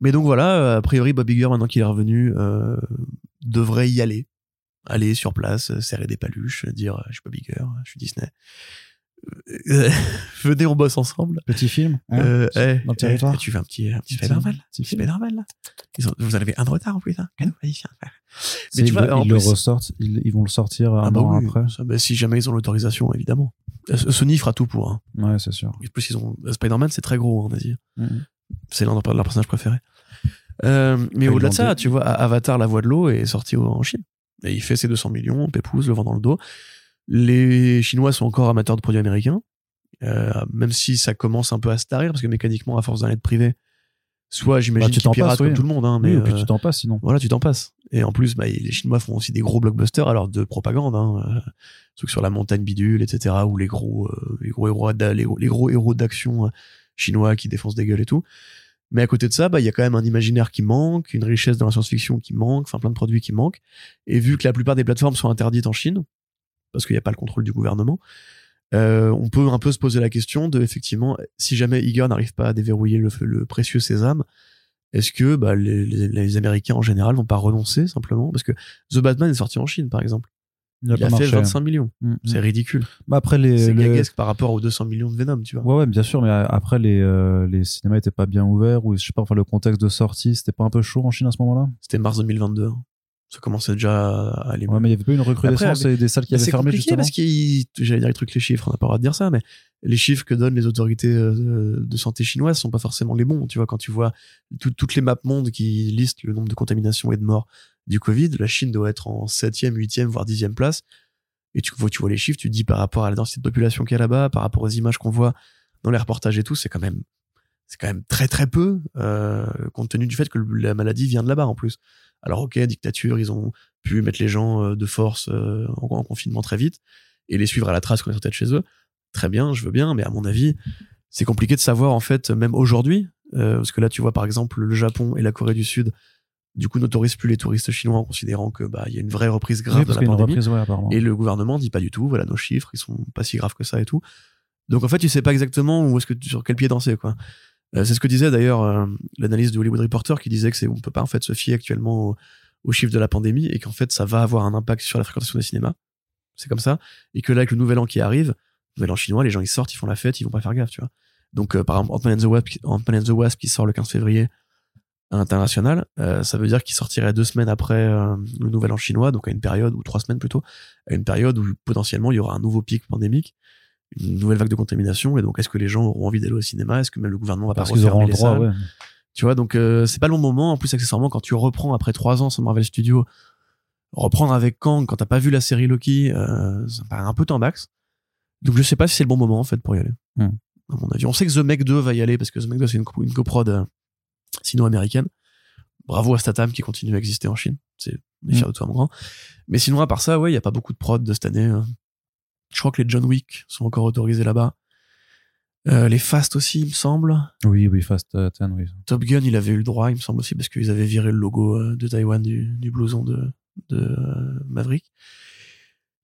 B: Mais donc voilà, euh, a priori Bob Iger, maintenant qu'il est revenu, euh, devrait y aller. Aller sur place, serrer des paluches, dire je suis Bob Iger, je suis Disney. Euh, venez, on bosse ensemble.
A: Petit film. hein,
B: Euh, eh,
A: dans le
B: eh,
A: territoire.
B: tu fais un petit, un petit
A: Petit
B: Spider-Man.
A: petit
B: là. Ils ont- vous en avez un de retard en plus, hein. Cadeau, vas-y, viens.
A: C'est-
B: Mais tu vois, en
A: ils le ressortent, ils, ils vont le sortir un
B: Ah bah
A: an
B: oui,
A: après.
B: ça, bah, si jamais ils ont l'autorisation, évidemment. Euh, Sony fera tout pour. Hein.
A: Ouais, c'est sûr.
B: En plus, ils ont Spider-Man, c'est très gros en Asie.
A: Mhm.
B: C'est l'un de leurs personnages préférés. Euh, mais au-delà de ça, tu vois, Avatar, la voix de l'eau, est sorti en Chine. Et il fait ses 200 millions, Pépouze, le vent dans le dos. Les Chinois sont encore amateurs de produits américains, euh, même si ça commence un peu à se tarir, parce que mécaniquement, à force d'en être privé, soit j'imagine
A: Bah, tu
B: qu'ils piratent
A: passes,
B: comme
A: oui.
B: tout le monde, hein, mais
A: oui, puis
B: euh,
A: tu t'en passes sinon.
B: voilà, tu t'en passes. Et en plus, bah, les Chinois font aussi des gros blockbusters, alors de propagande, hein, euh, trucs sur la montagne bidule, etc., ou les gros, euh, les gros héros, d'a- les, gros- les gros héros d'action euh, chinois qui défoncent des gueules et tout. Mais à côté de ça, bah, il y a quand même un imaginaire qui manque, une richesse dans la science-fiction qui manque, enfin plein de produits qui manquent. Et vu que la plupart des plateformes sont interdites en Chine, parce qu'il n'y a pas le contrôle du gouvernement, euh, on peut un peu se poser la question de, effectivement, si jamais Iger n'arrive pas à déverrouiller le, le précieux sésame, est-ce que bah, les, les- les Américains en général vont pas renoncer simplement? Parce que The Batman est sorti en Chine, par exemple.
A: Il a
B: Il a fait
A: marché.
B: 25 millions.
A: Mm,
B: C'est
A: mm.
B: ridicule.
A: Bah, après les.
B: C'est
A: le-
B: gaguesque par rapport aux 200 millions de Venom, tu vois.
A: Ouais, ouais, bien sûr, mais euh, après les euh, les cinémas étaient pas bien ouverts ou je sais pas, enfin le contexte de sortie, c'était pas un peu chaud en Chine à ce moment-là?
B: C'était mars 2022. hein. Ça commençait déjà à aller
A: Ouais, mais il y avait pas une recrudescence
B: Après,
A: et des salles qui avaient fermé justement.
B: parce qu'il j'allais dire les trucs les chiffres on n'a pas le droit de dire ça mais les chiffres que donnent les autorités euh, de santé chinoises sont pas forcément les bons tu vois. Quand tu vois tout- toutes les maps monde qui listent le nombre de contaminations et de morts du Covid la Chine doit être en 7e 8e voire 10e place. Et tu vois tu vois les chiffres tu te dis par rapport à la densité de population qu'il y a là-bas par rapport aux images qu'on voit dans les reportages et tout c'est quand même c'est quand même très très peu euh, compte tenu du fait que le- la maladie vient de là-bas en plus alors ok dictature ils ont pu mettre les gens euh, de force euh, en, en confinement très vite et les suivre à la trace quand ils sont peut-être chez eux. Très bien, je veux bien, mais à mon avis, c'est compliqué de savoir en fait, même aujourd'hui, euh, parce que là, tu vois par exemple le Japon et la Corée du Sud, du coup, n'autorisent plus les touristes chinois en considérant que bah il y a une vraie reprise grave
A: Oui,
B: de la pandémie.
A: reprise, ouais.
B: Et le gouvernement dit pas du tout, voilà nos chiffres, ils sont pas si graves que ça et tout. Donc en fait, tu sais pas exactement où est-ce que tu- sur quel pied danser quoi. Euh, c'est ce que disait d'ailleurs euh, l'analyse du Hollywood Reporter qui disait que c'est on peut pas en fait se fier actuellement au- aux chiffres de la pandémie et qu'en fait ça va avoir un impact sur la fréquentation des cinémas. C'est comme ça et que là avec le nouvel an qui arrive, nouvel an chinois, les gens ils sortent, ils font la fête, ils vont pas faire gaffe, tu vois. Donc euh, par exemple Ant-Man and Ant-Man and the Wasp qui sort le 15 février à l'international, euh, ça veut dire qu'il sortirait deux semaines après euh, le nouvel an chinois, donc à une période ou trois semaines plutôt à une période où potentiellement il y aura un nouveau pic pandémique, une nouvelle vague de contamination, et donc est-ce que les gens auront envie d'aller au cinéma? Est-ce que même le gouvernement va
A: parce
B: pas refermer
A: le
B: les
A: droit,
B: salles?
A: ouais.
B: Tu vois, donc euh, c'est pas le bon moment. En plus, accessoirement, quand tu reprends après trois ans sur Marvel Studios, reprendre avec Kang quand t'as pas vu la série Loki, euh, ça me paraît un peu tambax. Donc je sais pas si c'est le bon moment en fait pour y aller.
A: Hmm.
B: À mon avis, on sait que The Meg 2 va y aller parce que The Meg 2 c'est une, co- une coprod euh, sino-américaine. Bravo à Statham qui continue à exister en Chine. C'est on est fiers de toi mon grand. Mais sinon à part ça, ouais, il y a pas beaucoup de prod de cette année. euh. Je crois que les John Wick sont encore autorisés là-bas. Euh, les Fast aussi, il me semble.
A: Oui, oui, Fast euh, 10, oui.
B: Top Gun, il avait eu le droit, il me semble aussi, parce qu'ils avaient viré le logo euh, de Taïwan du, du blouson de, de euh, Maverick.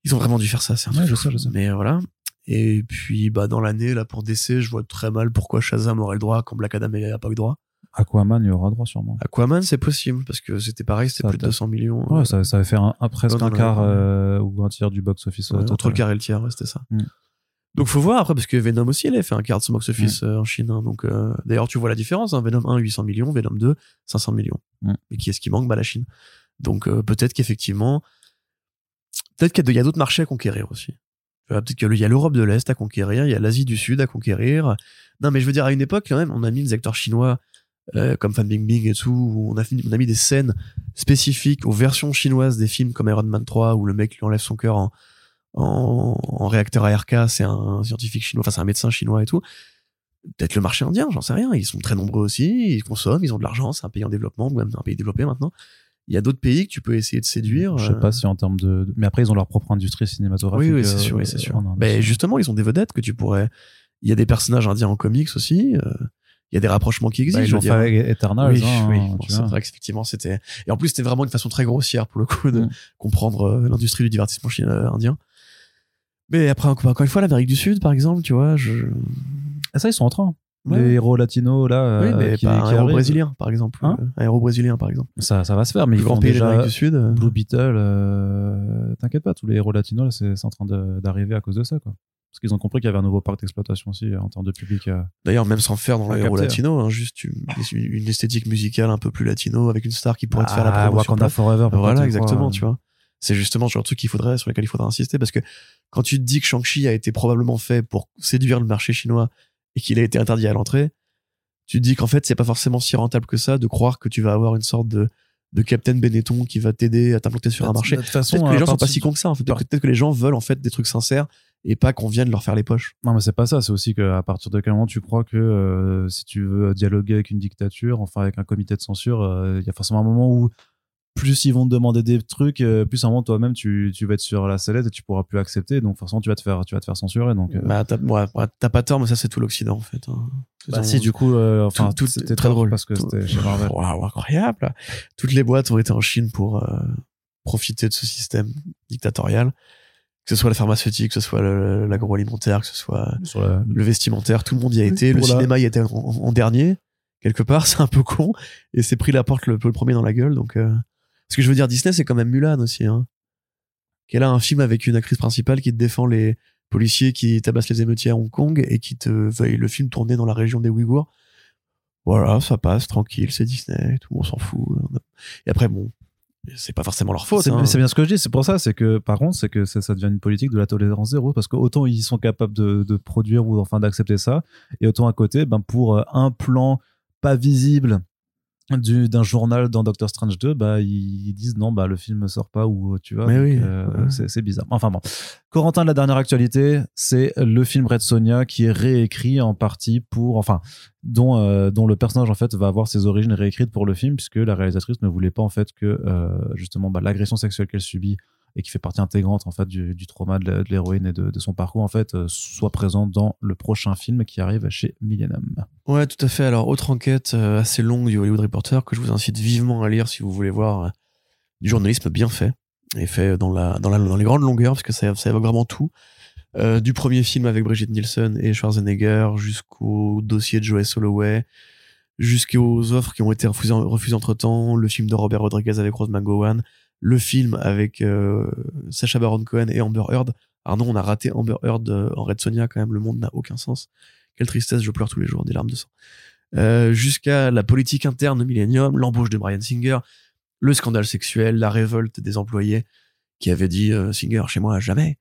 B: Ils ont vraiment dû faire ça, c'est un
A: Ouais,
B: truc
A: je
B: de
A: sais,
B: fou.
A: je sais.
B: Mais euh, voilà. Et puis, bah, dans l'année, là, pour DC, je vois très mal pourquoi Shazam aurait le droit quand Black Adam n'a pas eu le droit.
A: Aquaman, il y aura droit sûrement.
B: Aquaman, c'est possible, parce que c'était pareil, c'était plus de
A: date.
B: 200 millions.
A: Ouais,
B: euh,
A: ça, ça va faire un, un- presque
B: non,
A: un
B: non,
A: quart
B: non.
A: euh, ou un tiers du box-office.
B: ouais,
A: euh,
B: entre le quart et le tiers, ouais, c'était ça.
A: Mm.
B: Donc faut voir après parce que Venom aussi elle a fait un quart de son box-office
A: Mm.
B: euh, en Chine. hein. donc d'ailleurs tu vois la différence. Hein. Venom 1 800 millions, Venom 2 500 millions.
A: Mm.
B: Et qui est-ce qui manque? Bah la Chine. Donc peut-être qu'effectivement, peut-être qu'il y a d'autres marchés à conquérir aussi. Peut-être qu'il y a l'Europe de l'Est à conquérir, il y a l'Asie du Sud à conquérir. Non mais je veux dire à une époque quand même, on a mis des acteurs chinois euh, comme Fan Bingbing et tout, où on a, fini- on a mis des scènes spécifiques aux versions chinoises des films comme Iron Man 3 où le mec lui enlève son cœur en, en, en réacteur ARK, c'est un scientifique chinois, enfin c'est un médecin chinois et tout. peut-être le marché indien, j'en sais rien. Ils sont très nombreux aussi, ils consomment, ils ont de l'argent, c'est un pays en développement, même un pays développé maintenant. Il y a d'autres pays que tu peux essayer de séduire.
A: Je sais
B: euh,
A: pas si en termes de, mais après ils ont leur propre industrie cinématographique.
B: Oui, oui, c'est
A: euh,
B: sûr, oui, c'est sûr. Ben justement, ils ont des vedettes que tu pourrais. Il y a des personnages indiens en comics aussi. Il y a des rapprochements qui existent.
A: Bah, ils
B: je veux
A: l'ont fait avec Eternals.
B: oui,
A: hein,
B: oui. Bon, c'est vrai qu'effectivement, c'était. Et en plus, c'était vraiment une façon très grossière pour le coup de
A: Mm.
B: comprendre euh, l'industrie du divertissement chinois euh, indien. Mais après, encore une fois, l'Amérique du Sud, par exemple, tu vois, je.
A: Ah, ça ils sont en train.
B: Ouais.
A: Les héros latinos là.
B: oui,
A: euh,
B: mais
A: qui,
B: pas un héros brésilien, par exemple.
A: Hein
B: un héros brésilien, par exemple.
A: Ça, ça va se faire, mais ils
B: pays
A: déjà
B: du Sud.
A: Blue Beetle. euh, T'inquiète pas, tous les héros latinos là, c'est en train d'arriver à cause de ça quoi. Parce qu'ils ont compris qu'il y avait un nouveau parc d'exploitation aussi euh, en termes de public. euh.
B: D'ailleurs, même sans faire dans
A: capter.
B: latino, hein, juste une, une esthétique musicale un peu plus latino avec une star qui pourrait te faire la
A: Ah,
B: promotion.
A: Wakanda Forever.
B: Voilà, exactement,
A: crois,
B: tu vois. C'est justement le genre de truc qu'il faudrait, sur lequel il faudrait insister parce que quand tu te dis que Shang-Chi a été probablement fait pour séduire le marché chinois et qu'il a été interdit à l'entrée, tu te dis qu'en fait, c'est pas forcément si rentable que ça de croire que tu vas avoir une sorte de, de Captain Benetton qui va t'aider à t'implanter sur un marché.
A: De toute façon,
B: Peut-être que les
A: à
B: gens sont pas si cons que ça, en fait. Peut-être que les gens veulent, en fait, des trucs sincères et pas qu'on vienne leur faire les poches.
A: Non, mais c'est pas ça. C'est aussi qu'à partir de quel moment tu crois que euh, si tu veux dialoguer avec une dictature, enfin avec un comité de censure, euh, il y a forcément un moment où plus ils vont te demander des trucs, euh, plus à un moment toi-même tu, tu vas être sur la sellette et tu pourras plus accepter. Donc forcément tu vas te faire, tu vas te faire censurer. Donc
B: Bah, t'as ouais, ouais, t'as pas tort, mais ça, c'est tout l'Occident, en fait. hein. C'est
A: bah, si du coup, euh, enfin
B: tout-
A: c'était
B: très drôle.
A: parce que c'était
B: incroyable. Toutes les boîtes ont été en Chine pour euh, profiter de ce système dictatorial. Que ce soit la pharmaceutique, que ce soit l'agroalimentaire, que ce soit
A: Sur la-
B: le vestimentaire, tout le monde y a été. Le cinéma y était en, en- en dernier, quelque part, c'est un peu con. Et c'est pris la porte le, le premier dans la gueule. Donc, euh... Ce que je veux dire, Disney, c'est quand même Mulan aussi. Hein. Qu'elle a un film avec une actrice principale qui te défend les policiers qui tabassent les émeutiers à Hong Kong et qui te veuille le film tourner dans la région des Ouïghours. Voilà, ça passe, tranquille, c'est Disney, tout le monde s'en fout. Et après, bon, c'est pas forcément leur faute.
A: C'est
B: hein.
A: c'est bien ce que je dis, c'est pour ça, c'est que par contre, c'est que ça, ça devient une politique de la tolérance zéro, parce qu'autant ils sont capables de, de produire ou enfin d'accepter ça, et autant à côté, ben pour euh, un plan pas visible d'un journal dans Doctor Strange 2, bah ils disent non, bah le film sort pas ou tu vois,
B: Mais
A: donc,
B: oui,
A: euh,
B: ouais.
A: c'est c'est bizarre. Enfin bon, Corentin, la dernière actualité, c'est le film Red Sonia qui est réécrit en partie pour, enfin, dont, euh, dont le personnage en fait va avoir ses origines réécrites pour le film puisque la réalisatrice ne voulait pas en fait que euh, justement bah, l'agression sexuelle qu'elle subit et qui fait partie intégrante en fait du, du trauma de l'héroïne et de, son parcours en fait euh, soit présente dans le prochain film qui arrive chez Millennium.
B: Ouais, tout à fait. Alors, autre enquête euh, assez longue du Hollywood Reporter que je vous incite vivement à lire si vous voulez voir euh, du journalisme bien fait et fait dans la dans les grandes longueurs parce que ça, ça évoque vraiment tout. Du premier film avec Brigitte Nielsen et Schwarzenegger jusqu'au dossier de Joe Holloway, jusqu'aux offres qui ont été refusées, refusées entre temps, le film de Robert Rodriguez avec Rose McGowan, le film avec euh, Sacha Baron Cohen et Amber Heard. Alors non, on a raté Amber Heard euh, en Red Sonia quand même, le monde n'a aucun sens. Quelle tristesse, je pleure tous les jours, des larmes de sang. Euh, jusqu'à la politique interne Millennium, l'embauche de Brian Singer, le scandale sexuel, la révolte des employés qui avaient dit Singer chez moi jamais,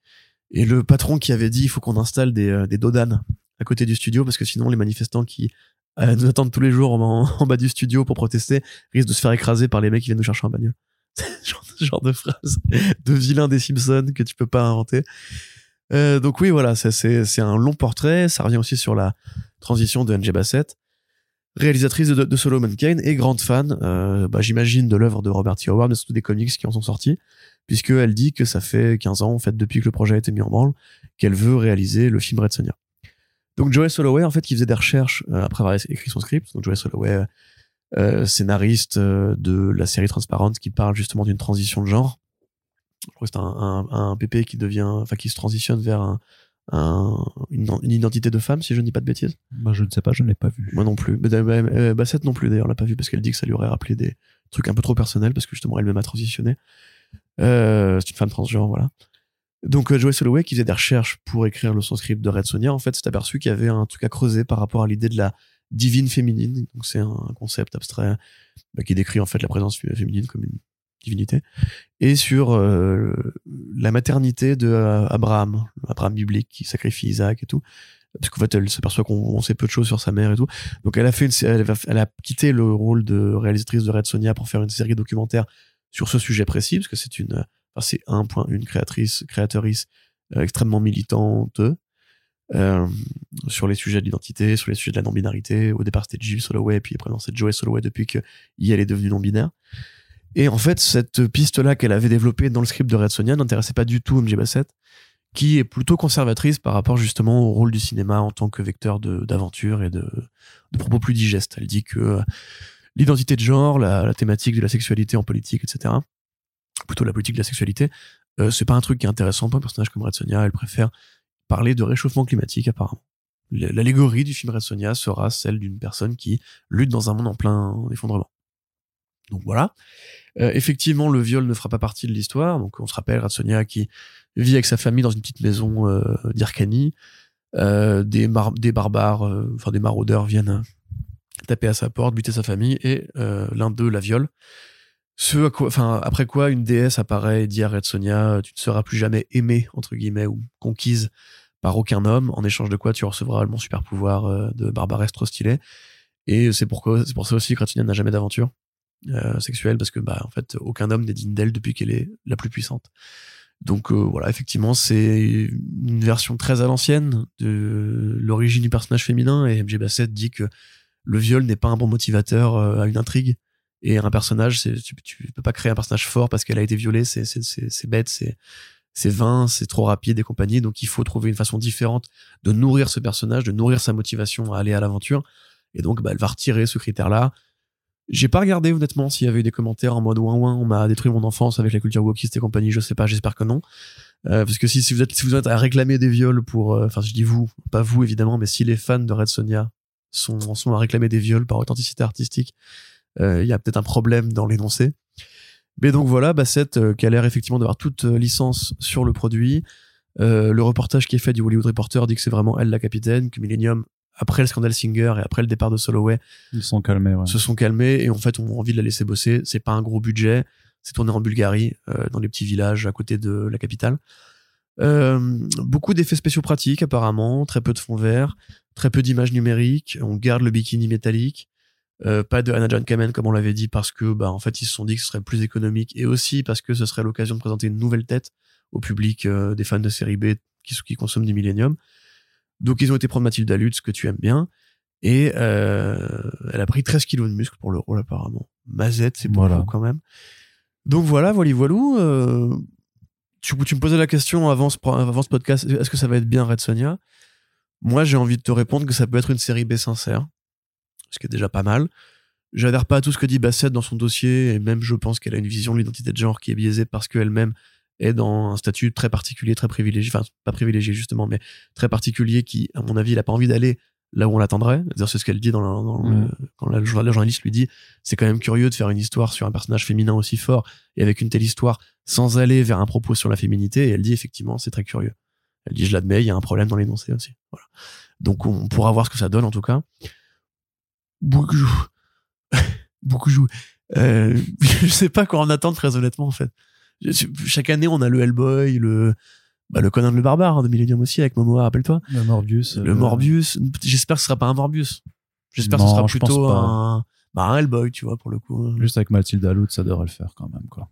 B: et le patron qui avait dit il faut qu'on installe des, euh, dodanes à côté du studio parce que sinon les manifestants qui nous attendent tous les jours en, en bas du studio pour protester risquent de se faire écraser par les mecs qui viennent nous chercher en bagnole. genre, de phrase de vilain des Simpsons que tu peux pas inventer. Euh, donc oui, voilà, c'est un long portrait. Ça revient aussi sur la transition de NG Bassett, réalisatrice de, de Solo Mankind et grande fan, euh, bah, j'imagine, de l'œuvre de Robert T. Howard, mais surtout des comics qui en sont sortis, puisqu'elle dit que ça fait 15 ans, en fait, depuis que le projet a été mis en branle, qu'elle veut réaliser le film Red Sonja. Donc Joey Soloway, en fait, qui faisait des recherches euh, après avoir écrit son script, donc Joey Soloway, euh, scénariste euh, de la série Transparente, qui parle justement d'une transition de genre. Je crois que c'est un, un, un pépé qui devient, enfin, qui se transitionne vers un, un, une, une identité de femme, si je ne dis pas de bêtises.
A: Bah, je ne sais pas, je ne l'ai pas vu.
B: Moi non plus. Mais, euh, Bassett non plus d'ailleurs l'a pas vu parce qu'elle dit que ça lui aurait rappelé des trucs un peu trop personnels parce que justement elle-même a transitionné. Euh, c'est une femme transgenre, voilà. Donc Joey Soloway qui faisait des recherches pour écrire le son script de Red Sonia, en fait, s'est aperçu qu'il y avait un truc à creuser par rapport à l'idée de la divine féminine. Donc c'est un concept abstrait bah, qui décrit en fait la présence féminine comme une divinité. Et sur euh, la maternité de euh, Abraham, Abraham biblique qui sacrifie Isaac et tout. Parce qu'en fait elle s'aperçoit qu'on on sait peu de choses sur sa mère et tout. Donc elle a fait une, elle, elle a quitté le rôle de réalisatrice de Red Sonia pour faire une série documentaire sur ce sujet précis parce que c'est une enfin, c'est un point une créatrice créatrice euh, extrêmement militante euh, sur les sujets de l'identité, sur les sujets de la non-binarité. Au départ, c'était Jill Soloway, puis après, c'est Joey Soloway depuis que elle est devenue non-binaire. Et en fait, cette piste-là qu'elle avait développée dans le script de Red Sonia n'intéressait pas du tout MJ Bassett, qui est plutôt conservatrice par rapport justement au rôle du cinéma en tant que vecteur d'aventure et de, de, propos plus digestes. Elle dit que euh, l'identité de genre, la, thématique de la sexualité en politique, etc., plutôt la politique de la sexualité, euh, c'est pas un truc qui est intéressant pour un personnage comme Red Sonia. Elle préfère parler de réchauffement climatique apparemment. L'allégorie du film Red Sonia sera celle d'une personne qui lutte dans un monde en plein effondrement. Donc voilà. Euh, effectivement, le viol ne fera pas partie de l'histoire. Donc on se rappelle Red qui vit avec sa famille dans une petite maison euh. Euh, des, barbares, euh, enfin des maraudeurs viennent taper à sa porte, buter sa famille et l'un d'eux la viole. Ce enfin, après quoi, une déesse apparaît et dit à Red Sonia, tu ne seras plus jamais aimée, entre guillemets, ou conquise par aucun homme, en échange de quoi tu recevras mon super pouvoir euh, de barbaresse trop stylé. Et c'est pourquoi, c'est pour ça aussi que Sonia n'a jamais d'aventure euh, sexuelle, parce que, bah, en fait, aucun homme n'est digne d'elle depuis qu'elle est la plus puissante. Donc, euh, voilà, effectivement, c'est une version très à l'ancienne de l'origine du personnage féminin, et MJ Bassett dit que le viol n'est pas un bon motivateur à une intrigue et un personnage, tu, tu peux pas créer un personnage fort parce qu'elle a été violée, c'est bête, c'est c'est vain, c'est trop rapide et compagnie. Donc il faut trouver une façon différente de nourrir ce personnage, de nourrir sa motivation à aller à l'aventure. Et donc bah, elle va retirer ce critère-là. J'ai pas regardé honnêtement s'il y avait eu des commentaires en mode ouin ouin, on m'a détruit mon enfance avec la culture wokiste et compagnie. Je sais pas, j'espère que non. Euh, parce que si, si, vous êtes si vous êtes à réclamer des viols pour, euh, enfin je dis vous, pas vous évidemment, mais si les fans de Red Sonia sont sont à réclamer des viols par authenticité artistique euh, il y a peut-être un problème dans l'énoncé. Mais donc voilà, Bassett euh, qui a l'air effectivement d'avoir toute euh, licence sur le produit. le reportage qui est fait du Hollywood Reporter dit que c'est vraiment elle la capitaine, que Millennium après le scandale Singer et après le départ de Soloway,
A: ils sont calmés, ouais.
B: se sont calmés et en fait on a envie de la laisser bosser. C'est pas un gros budget, c'est tourné en Bulgarie, dans les petits villages à côté de la capitale. beaucoup d'effets spéciaux pratiques apparemment, très peu de fonds verts, très peu d'images numériques. On garde le bikini métallique. Euh, pas de Anna John Kamen comme on l'avait dit parce que bah en fait ils se sont dit que ce serait plus économique et aussi parce que ce serait l'occasion de présenter une nouvelle tête au public euh, des fans de série B qui, qui consomment du Millennium. Donc ils ont été prendre Mathilda Lutz que tu aimes bien et euh, elle a pris 13 kilos de muscle pour le rôle apparemment. Mazette c'est beaucoup voilà. quand même. Donc voilà, voilà, voilou. Tu, tu me posais la question avant ce, avant ce podcast, est-ce que ça va être bien Red Sonia Moi j'ai envie de te répondre que ça peut être une série B sincère ce qui est déjà pas mal. J'adhère pas à tout ce que dit Bassett dans son dossier, et même je pense qu'elle a une vision de l'identité de genre qui est biaisée parce qu'elle-même est dans un statut très particulier, très privilégié, enfin pas privilégié justement, mais très particulier qui, à mon avis, il a pas envie d'aller là où on l'attendrait. C'est ce qu'elle dit dans, dans quand la, journaliste lui dit, c'est quand même curieux de faire une histoire sur un personnage féminin aussi fort et avec une telle histoire sans aller vers un propos sur la féminité. Et elle dit effectivement, c'est très curieux. Elle dit, je l'admets, il y a un problème dans l'énoncé aussi. Voilà. Donc on pourra voir ce que ça donne en tout cas beaucoup jouent. Euh, je sais pas quoi en attendre très honnêtement en fait. Chaque année on a le Hellboy, le bah, le Conan le barbare hein, de Millennium aussi avec Momoa, rappelle-toi.
A: Le Morbius.
B: Le euh, Morbius. J'espère que ce sera pas un Morbius. J'espère que ce sera plutôt un bah, un Hellboy, tu vois pour le coup.
A: Juste avec Mathilde Allout, ça devrait le faire quand même quoi.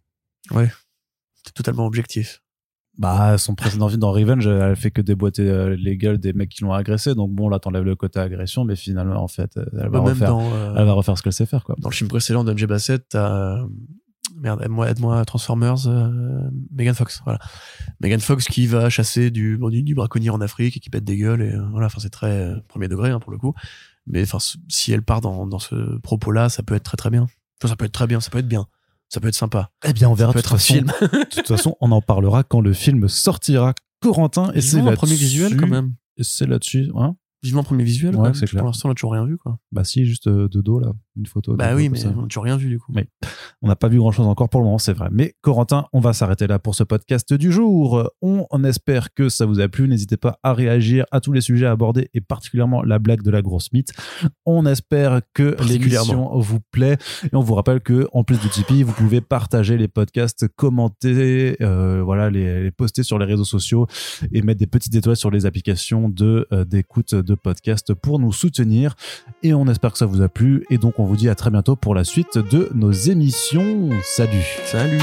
B: Ouais. C'est totalement objectif.
A: Bah, son précédent film dans Revenge, elle fait que déboîter euh, les gueules des mecs qui l'ont agressé. Donc bon, là, t'enlèves le côté agression, mais finalement, en fait, elle va, refaire, euh, elle va refaire ce qu'elle sait faire, quoi.
B: Dans le film précédent d'MJ Bassett, t'as, merde, aide-moi, aide-moi, Transformers, euh, Megan Fox, voilà. Megan Fox qui va chasser du, du, du, braconnier en Afrique et qui pète des gueules et voilà, enfin, c'est très premier degré, hein, pour le coup. Mais enfin, si elle part dans, dans ce propos-là, ça peut être très très bien. Enfin, ça peut être très bien, ça peut être bien ça peut être sympa.
A: Eh bien, on verra. Ça peut être un film. de toute façon, on en parlera quand le film sortira. Corentin, et c'est
B: le premier visuel quand même.
A: Et c'est là-dessus. Hein
B: Vivement premier visuel.
A: Ouais, c'est clair.
B: Pour l'instant, on n'a toujours rien vu, quoi.
A: Bah si, juste euh, de dos là, une photo.
B: Bah oui, mais on n'a toujours rien vu du coup.
A: Mais on n'a pas vu grand-chose encore pour le moment, c'est vrai. Mais Corentin, on va s'arrêter là pour ce podcast du jour. On, espère que ça vous a plu. N'hésitez pas à réagir à tous les sujets abordés et particulièrement la blague de la grosse mythe. On espère que l'émission vous plaît et on vous rappelle que en plus du Tipeee, vous pouvez partager les podcasts, commenter, euh, voilà, les, poster sur les réseaux sociaux et mettre des petites étoiles sur les applications de euh, d'écoute de podcasts pour nous soutenir. Et on espère que ça vous a plu et donc on vous dit à très bientôt pour la suite de nos émissions. Salut
B: Salut